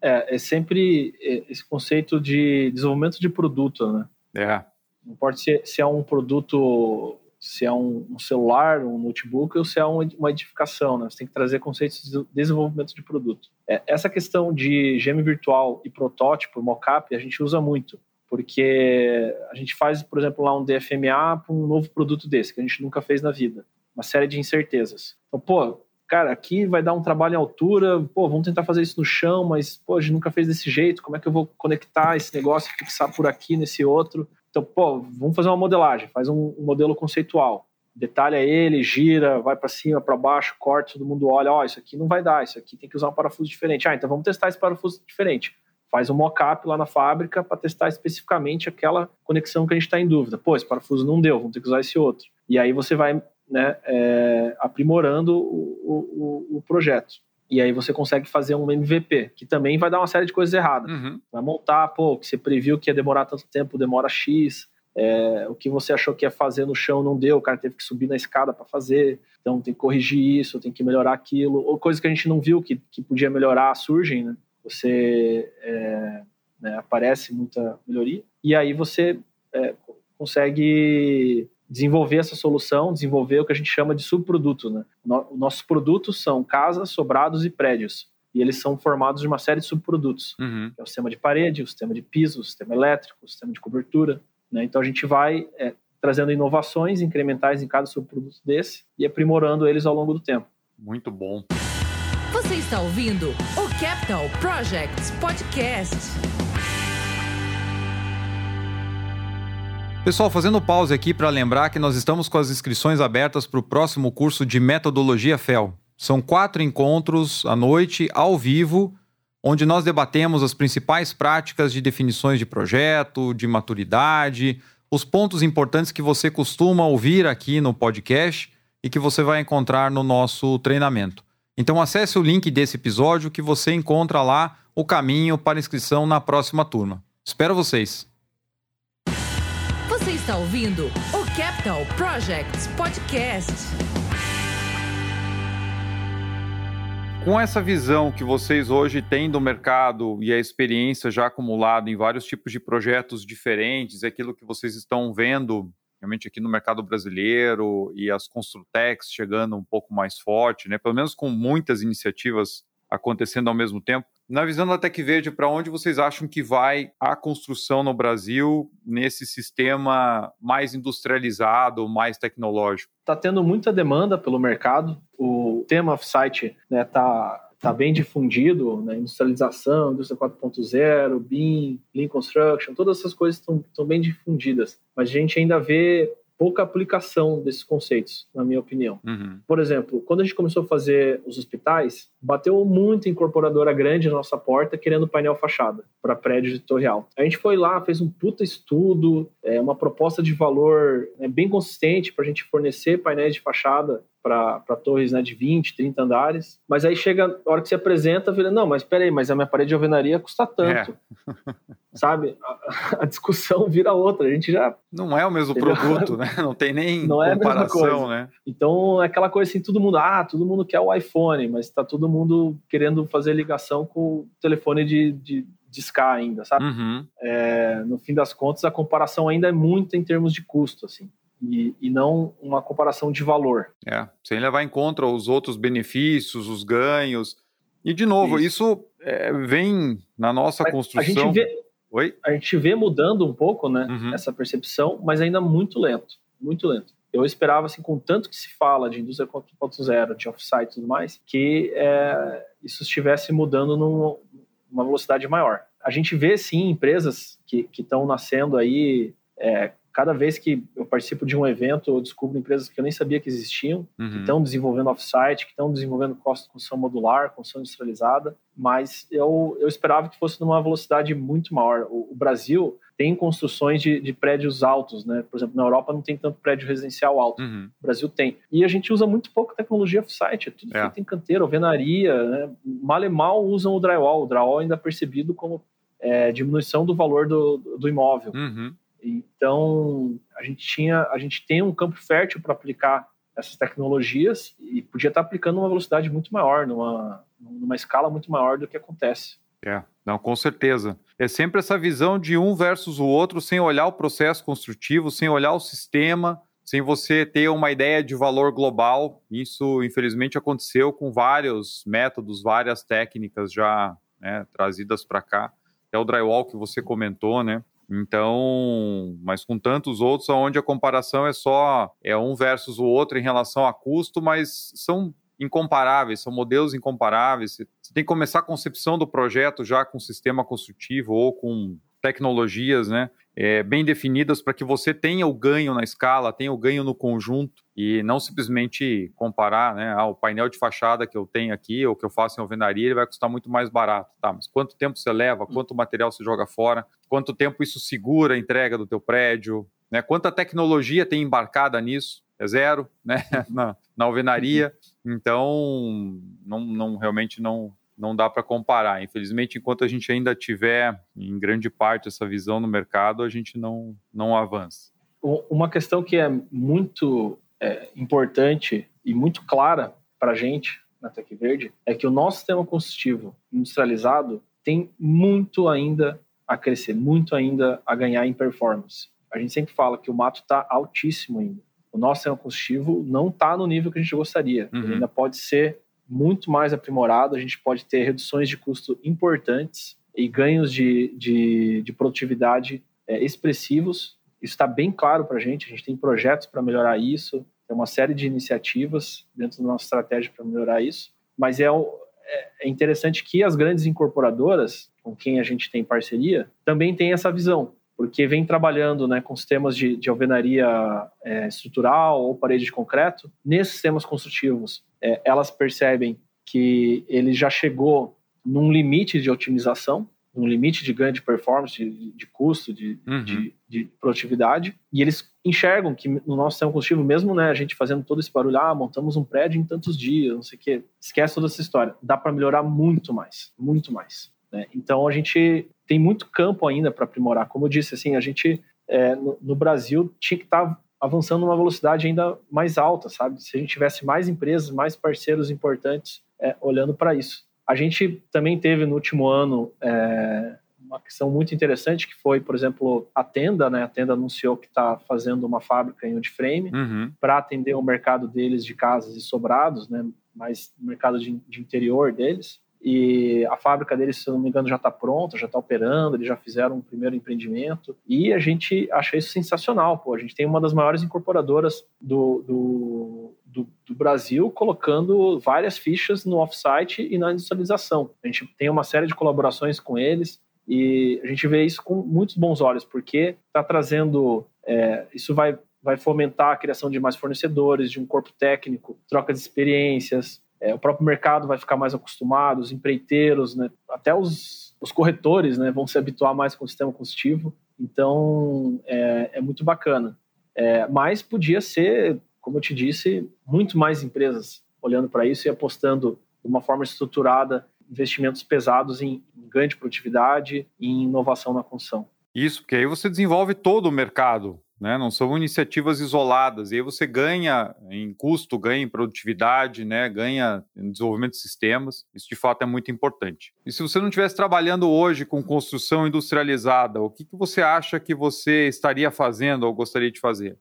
É, é sempre é, esse conceito de desenvolvimento de produto, né? É. Não importa se, se é um produto, se é um, um, celular, um notebook ou se é uma edificação, né? Você tem que trazer conceitos de desenvolvimento de produto. É, essa questão de GM virtual e protótipo, mockup, a gente usa muito, porque a gente faz, por exemplo, lá um DFMA para um novo produto desse, que a gente nunca fez na vida. Uma série de incertezas. Então, pô, cara, aqui vai dar um trabalho em altura, pô, vamos tentar fazer isso no chão, mas, pô, a gente nunca fez desse jeito, como é que eu vou conectar esse negócio, fixar por aqui, nesse outro? Então, pô, vamos fazer uma modelagem, faz um, um modelo conceitual, detalha ele, gira, vai para cima, para baixo, corta, todo mundo olha, ó, oh, isso aqui não vai dar, isso aqui tem que usar um parafuso diferente. Ah, então vamos testar esse parafuso diferente. Faz um mock-up lá na fábrica para testar especificamente aquela conexão que a gente está em dúvida. Pô, esse parafuso não deu, vamos ter que usar esse outro. E aí você vai né, é, aprimorando o, o, o, projeto. E aí você consegue fazer um MVP, que também vai dar uma série de coisas erradas. Uhum. Vai montar, pô, que você previu que ia demorar tanto tempo, demora X. É, o que você achou que ia fazer no chão não deu, o cara teve que subir na escada para fazer. Então tem que corrigir isso, tem que melhorar aquilo. Ou coisas que a gente não viu que, que podia melhorar surgem, né? Você é, né, aparece muita melhoria. E aí você é, consegue desenvolver essa solução, desenvolver o que a gente chama de subproduto. Né? No, nossos produtos são casas, sobrados e prédios. E eles são formados de uma série de subprodutos. Uhum. É o sistema de parede, o sistema de piso, o sistema elétrico, o sistema de cobertura. Né? Então a gente vai é, trazendo inovações incrementais em cada subproduto desse e aprimorando eles ao longo do tempo. Muito bom. Você está ouvindo o Capital Projects Podcast. Pessoal, fazendo pausa aqui para lembrar que nós estamos com as inscrições abertas para o próximo curso de Metodologia FEL. São quatro encontros à noite, ao vivo, onde nós debatemos as principais práticas de definições de projeto, de maturidade, os pontos importantes que você costuma ouvir aqui no podcast e que você vai encontrar no nosso treinamento. Então acesse o link desse episódio que você encontra lá o caminho para inscrição na próxima turma. Espero vocês! Está ouvindo o Capital Projects Podcast. Com essa visão que vocês hoje têm do mercado e a experiência já acumulada em vários tipos de projetos diferentes, aquilo que vocês estão vendo realmente aqui no mercado brasileiro e as Construtex chegando um pouco mais forte, né? Pelo menos com muitas iniciativas acontecendo ao mesmo tempo. Na visão da Tec Verde, para onde vocês acham que vai a construção no Brasil nesse sistema mais industrializado, mais tecnológico? Está tendo muita demanda pelo mercado. O tema off-site está né, tá, tá bem difundido, né? industrialização, indústria 4.0, BIM, Lean Construction, todas essas coisas estão bem difundidas. Mas a gente ainda vê pouca aplicação desses conceitos, na minha opinião. Uhum. Por exemplo, quando a gente começou a fazer os hospitais, bateu muita incorporadora grande na nossa porta querendo painel fachada para prédio editorial. A gente foi lá, fez um puta estudo, é, uma proposta de valor é, bem consistente para a gente fornecer painéis de fachada para torres né, de 20, 30 andares. Mas aí chega a hora que se apresenta, vira, não, mas peraí, mas a minha parede de alvenaria custa tanto. É. Sabe? A, a, discussão vira outra. A gente já. Não é o mesmo produto, né? Não tem nem Não comparação, é mesma coisa. né? Então é aquela coisa assim, todo mundo, ah, todo mundo quer o iPhone, mas está todo mundo querendo fazer ligação com o telefone de, de discar ainda, sabe? Uhum. É, no fim das contas, a comparação ainda é muito em termos de custo, assim e, e não uma comparação de valor. É, sem levar em conta os outros benefícios, os ganhos. E, de novo, isso, isso é, vem na nossa a, construção. A gente, vê, Oi? a gente vê mudando um pouco né, uhum. essa percepção, mas ainda muito lento, muito lento. Eu esperava, assim, com tanto que se fala de indústria 4.0, de offsite e tudo mais, que é, isso estivesse mudando numa velocidade maior. A gente vê, sim, empresas que estão nascendo aí é, cada vez que eu participo de um evento, eu descubro empresas que eu nem sabia que existiam, uhum. que estão desenvolvendo offsite, que estão desenvolvendo construção modular, construção industrializada, mas eu, eu esperava que fosse numa velocidade muito maior. O, o Brasil tem construções de, de, prédios altos, né? Por exemplo, na Europa não tem tanto prédio residencial alto. Uhum. O Brasil tem. E a gente usa muito pouco tecnologia offsite, é tudo é. feito em canteiro, alvenaria, né? Mal e mal usam o drywall. O drywall ainda é percebido como é, diminuição do valor do, do imóvel. Uhum. Então, a gente tinha, a gente tem um campo fértil para aplicar essas tecnologias e podia estar aplicando uma velocidade muito maior, numa, numa escala muito maior do que acontece. É, não, com certeza. É sempre essa visão de um versus o outro, sem olhar o processo construtivo, sem olhar o sistema, sem você ter uma ideia de valor global. Isso, infelizmente, aconteceu com vários métodos, várias técnicas já né, trazidas para cá. Até o drywall que você comentou, né? Então, mas com tantos outros, onde a comparação é só é um versus o outro em relação a custo, mas são incomparáveis, são modelos incomparáveis. Você tem que começar a concepção do projeto já com sistema construtivo ou com tecnologias, né? É, bem definidas para que você tenha o ganho na escala, tenha o ganho no conjunto e não simplesmente comparar, né? Ah, o painel de fachada que eu tenho aqui ou que eu faço em alvenaria, ele vai custar muito mais barato, tá? Mas quanto tempo você leva? Quanto material você joga fora? Quanto tempo isso segura a entrega do teu prédio? Né? Quanta tecnologia tem embarcada nisso? É zero, né? na, na alvenaria. Então, não, não realmente não não dá para comparar. Infelizmente, enquanto a gente ainda tiver, em grande parte, essa visão no mercado, a gente não, não avança. Uma questão que é muito é, importante e muito clara para a gente na Tec Verde é que o nosso sistema construtivo industrializado tem muito ainda a crescer, muito ainda a ganhar em performance. A gente sempre fala que o mato está altíssimo ainda. O nosso sistema construtivo não está no nível que a gente gostaria. Uhum. Ele ainda pode ser muito mais aprimorado, a gente pode ter reduções de custo importantes e ganhos de, de, de produtividade é, expressivos. Isso está bem claro para a gente, a gente tem projetos para melhorar isso, tem uma série de iniciativas dentro da nossa estratégia para melhorar isso, mas é, é, é interessante que as grandes incorporadoras, com quem a gente tem parceria, também têm essa visão porque vem trabalhando né, com sistemas de, de alvenaria é, estrutural ou parede de concreto. Nesses sistemas construtivos, é, elas percebem que ele já chegou num limite de otimização, num limite de ganho de performance, de, de custo, de, uhum. de, de, produtividade, e eles enxergam que no nosso sistema construtivo, mesmo né, a gente fazendo todo esse barulho, ah, montamos um prédio em tantos dias, não sei o quê, esquece toda essa história. Dá para melhorar muito mais, muito mais. Né? Então a gente tem muito campo ainda para aprimorar. Como eu disse, assim, a gente é, no, no, Brasil tinha que estar tá avançando numa velocidade ainda mais alta, sabe? Se a gente tivesse mais empresas, mais parceiros importantes é, olhando para isso. A gente também teve no último ano é, uma questão muito interessante que foi, por exemplo, a Tenda, né? A Tenda anunciou que está fazendo uma fábrica em wood frame uhum. para atender o mercado deles de casas e sobrados, né? Mais mercado de, de interior deles. E a fábrica deles, se não me engano, já está pronta, já está operando, eles já fizeram um primeiro empreendimento. E a gente acha isso sensacional, pô. A gente tem uma das maiores incorporadoras do, do, do, do Brasil colocando várias fichas no offsite e na industrialização. A gente tem uma série de colaborações com eles e a gente vê isso com muitos bons olhos, porque está trazendo. É, isso vai vai fomentar a criação de mais fornecedores, de um corpo técnico, troca de experiências, é, o próprio mercado vai ficar mais acostumado, os empreiteiros, né, até os, os corretores né, vão se habituar mais com o sistema construtivo. Então, é, é muito bacana. É, mas podia ser, como eu te disse, muito mais empresas olhando para isso e apostando de uma forma estruturada investimentos pesados em ganho de produtividade e em inovação na construção. Isso, porque aí você desenvolve todo o mercado né? Não são iniciativas isoladas. E aí você ganha em custo, ganha em produtividade, né? Ganha em desenvolvimento de sistemas. Isso de fato é muito importante. E se você não estivesse trabalhando hoje com construção industrializada, o que, que você acha que você estaria fazendo ou gostaria de fazer?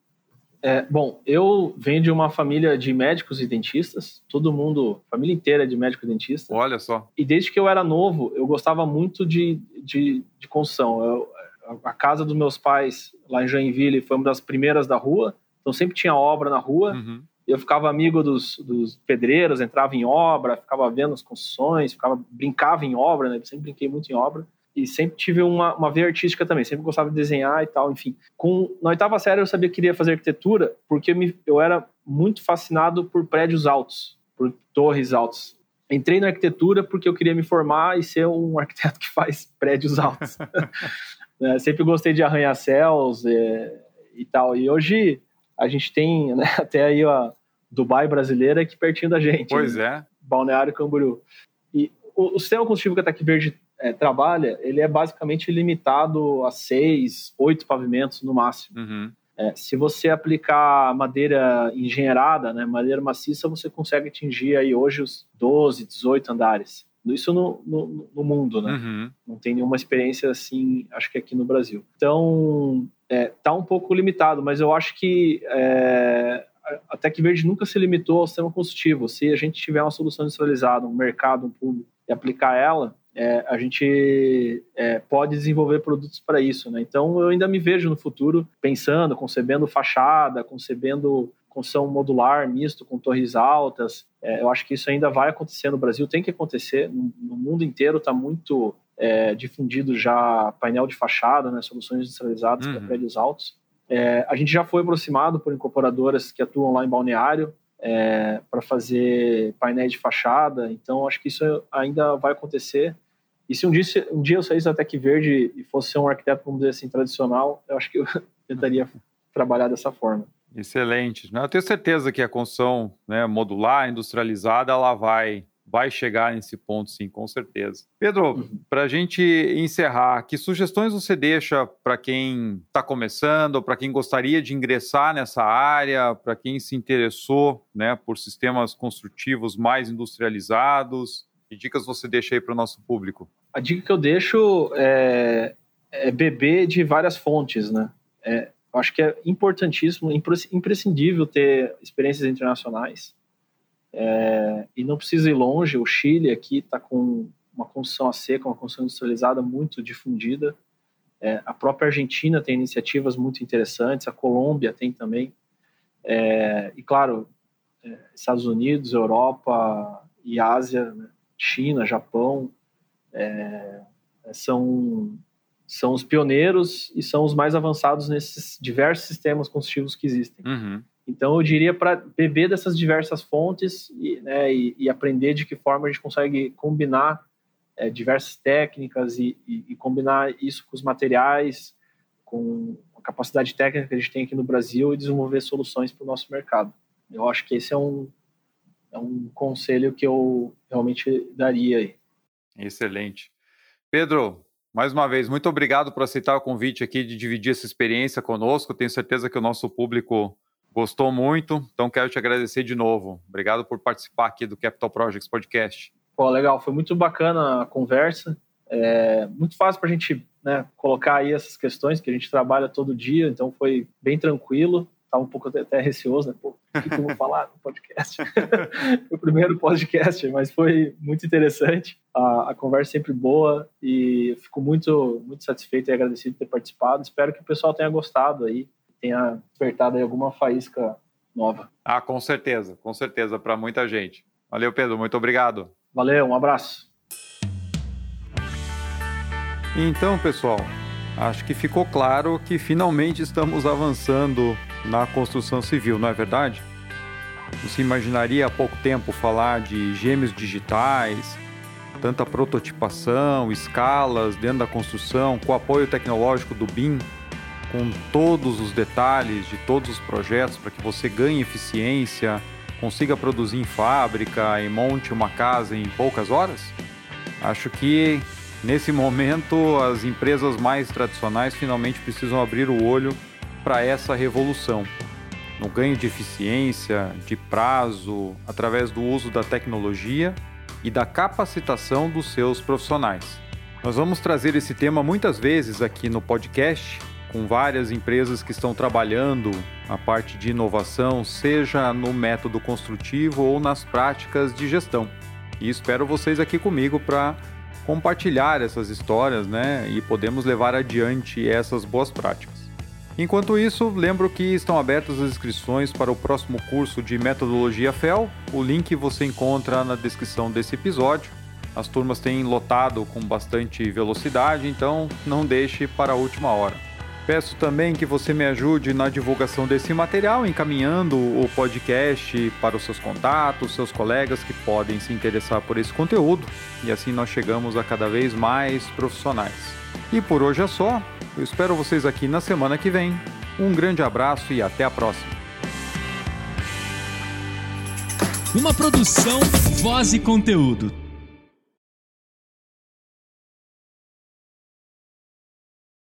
É, bom, eu venho de uma família de médicos e dentistas, todo mundo, família inteira de médico e dentista. Olha só. E desde que eu era novo, eu gostava muito de, de, de construção. Eu, a casa dos meus pais lá em Joinville foi uma das primeiras da rua, então sempre tinha obra na rua. Uhum. Eu ficava amigo dos, dos, pedreiros, entrava em obra, ficava vendo as construções, ficava brincava em obra, né? Eu sempre brinquei muito em obra. e sempre tive uma, uma veia artística também, sempre gostava de desenhar e tal, enfim. Com, na oitava série eu sabia que queria fazer arquitetura porque eu, me, eu era muito fascinado por prédios altos, por torres altas. Entrei na arquitetura porque eu queria me formar e ser um arquiteto que faz prédios altos. é, sempre gostei de arranha-céus é, e tal. E hoje a gente tem né, até aí a Dubai brasileira aqui pertinho da gente. Pois né? é. Balneário Camboriú. E o, o sistema construtivo que a Tec Verde é, trabalha, ele é basicamente limitado a seis, oito pavimentos no máximo. Uhum. É, se você aplicar madeira engenheirada, né, madeira maciça, você consegue atingir aí hoje os 12, 18 andares. Isso no, no, no mundo, né? Uhum. Não tem nenhuma experiência assim, acho que aqui no Brasil. Então, é, tá um pouco limitado, mas eu acho que é, a Tec Verde nunca se limitou ao sistema construtivo. Se a gente tiver uma solução industrializada, um mercado, um público, e aplicar ela, é, a gente é, pode desenvolver produtos para isso, né? Então eu ainda me vejo no futuro pensando, concebendo fachada, concebendo construção modular misto com torres altas. É, eu acho que isso ainda vai acontecer no Brasil, tem que acontecer. No, no mundo inteiro está muito é, difundido já painel de fachada, né? Soluções industrializadas uhum. para prédios altos. É, a gente já foi aproximado por incorporadoras que atuam lá em balneário é, para fazer painéis de fachada. Então, acho que isso ainda vai acontecer. E se um dia, um dia eu saísse da Tec Verde e fosse ser um arquiteto, vamos dizer assim, tradicional, eu acho que eu tentaria trabalhar dessa forma. Excelente. Eu tenho certeza que a construção né, modular, industrializada, ela vai vai chegar nesse ponto, sim, com certeza. Pedro, uhum. para a gente encerrar, que sugestões você deixa para quem está começando, para quem gostaria de ingressar nessa área, para quem se interessou né, por sistemas construtivos mais industrializados? Que dicas você deixa aí para o nosso público? A dica que eu deixo é, é beber de várias fontes, né? É, eu acho que é importantíssimo, imprescindível ter experiências internacionais. É, e não precisa ir longe, o Chile aqui está com uma construção a seca, uma construção industrializada muito difundida. É, a própria Argentina tem iniciativas muito interessantes, a Colômbia tem também. É, e, claro, é, Estados Unidos, Europa e Ásia, né? China, Japão, é, são, são os pioneiros e são os mais avançados nesses diversos sistemas construtivos que existem. Uhum. Então, eu diria para beber dessas diversas fontes e, né, e, e, aprender de que forma a gente consegue combinar é, diversas técnicas e, e, combinar isso com os materiais, com a capacidade técnica que a gente tem aqui no Brasil e desenvolver soluções para o nosso mercado. Eu acho que esse é um, é um conselho que eu realmente daria aí. Excelente. Pedro, mais uma vez, muito obrigado por aceitar o convite aqui de dividir essa experiência conosco. Tenho certeza que o nosso público Gostou muito, então quero te agradecer de novo. Obrigado por participar aqui do Capital Projects Podcast. Pô, legal, foi muito bacana a conversa. É muito fácil para a gente né, colocar aí essas questões que a gente trabalha todo dia, então foi bem tranquilo. Estava um pouco até receoso, né? Pô, o que, que eu vou falar no podcast? foi o primeiro podcast, mas foi muito interessante. A, a conversa é sempre boa e fico muito, muito satisfeito e agradecido de ter participado. Espero que o pessoal tenha gostado aí tenha despertado aí alguma faísca nova. Ah, com certeza, com certeza, para muita gente. Valeu, Pedro, muito obrigado. Valeu, um abraço. Então, pessoal, acho que ficou claro que finalmente estamos avançando na construção civil, não é verdade? Você imaginaria há pouco tempo falar de gêmeos digitais, tanta prototipação, escalas dentro da construção, com o apoio tecnológico do BIM com todos os detalhes de todos os projetos para que você ganhe eficiência, consiga produzir em fábrica e monte uma casa em poucas horas? Acho que nesse momento as empresas mais tradicionais finalmente precisam abrir o olho para essa revolução. No ganho de eficiência, de prazo, através do uso da tecnologia e da capacitação dos seus profissionais. Nós vamos trazer esse tema muitas vezes aqui no podcast com várias empresas que estão trabalhando a parte de inovação, seja no método construtivo ou nas práticas de gestão. E espero vocês aqui comigo para compartilhar essas histórias, né, e podemos levar adiante essas boas práticas. Enquanto isso, lembro que estão abertas as inscrições para o próximo curso de metodologia FEL. O link você encontra na descrição desse episódio. As turmas têm lotado com bastante velocidade, então não deixe para a última hora. Peço também que você me ajude na divulgação desse material, encaminhando o podcast para os seus contatos, seus colegas que podem se interessar por esse conteúdo, e assim nós chegamos a cada vez mais profissionais. E por hoje é só. Eu espero vocês aqui na semana que vem. Um grande abraço e até a próxima. Uma produção, voz e conteúdo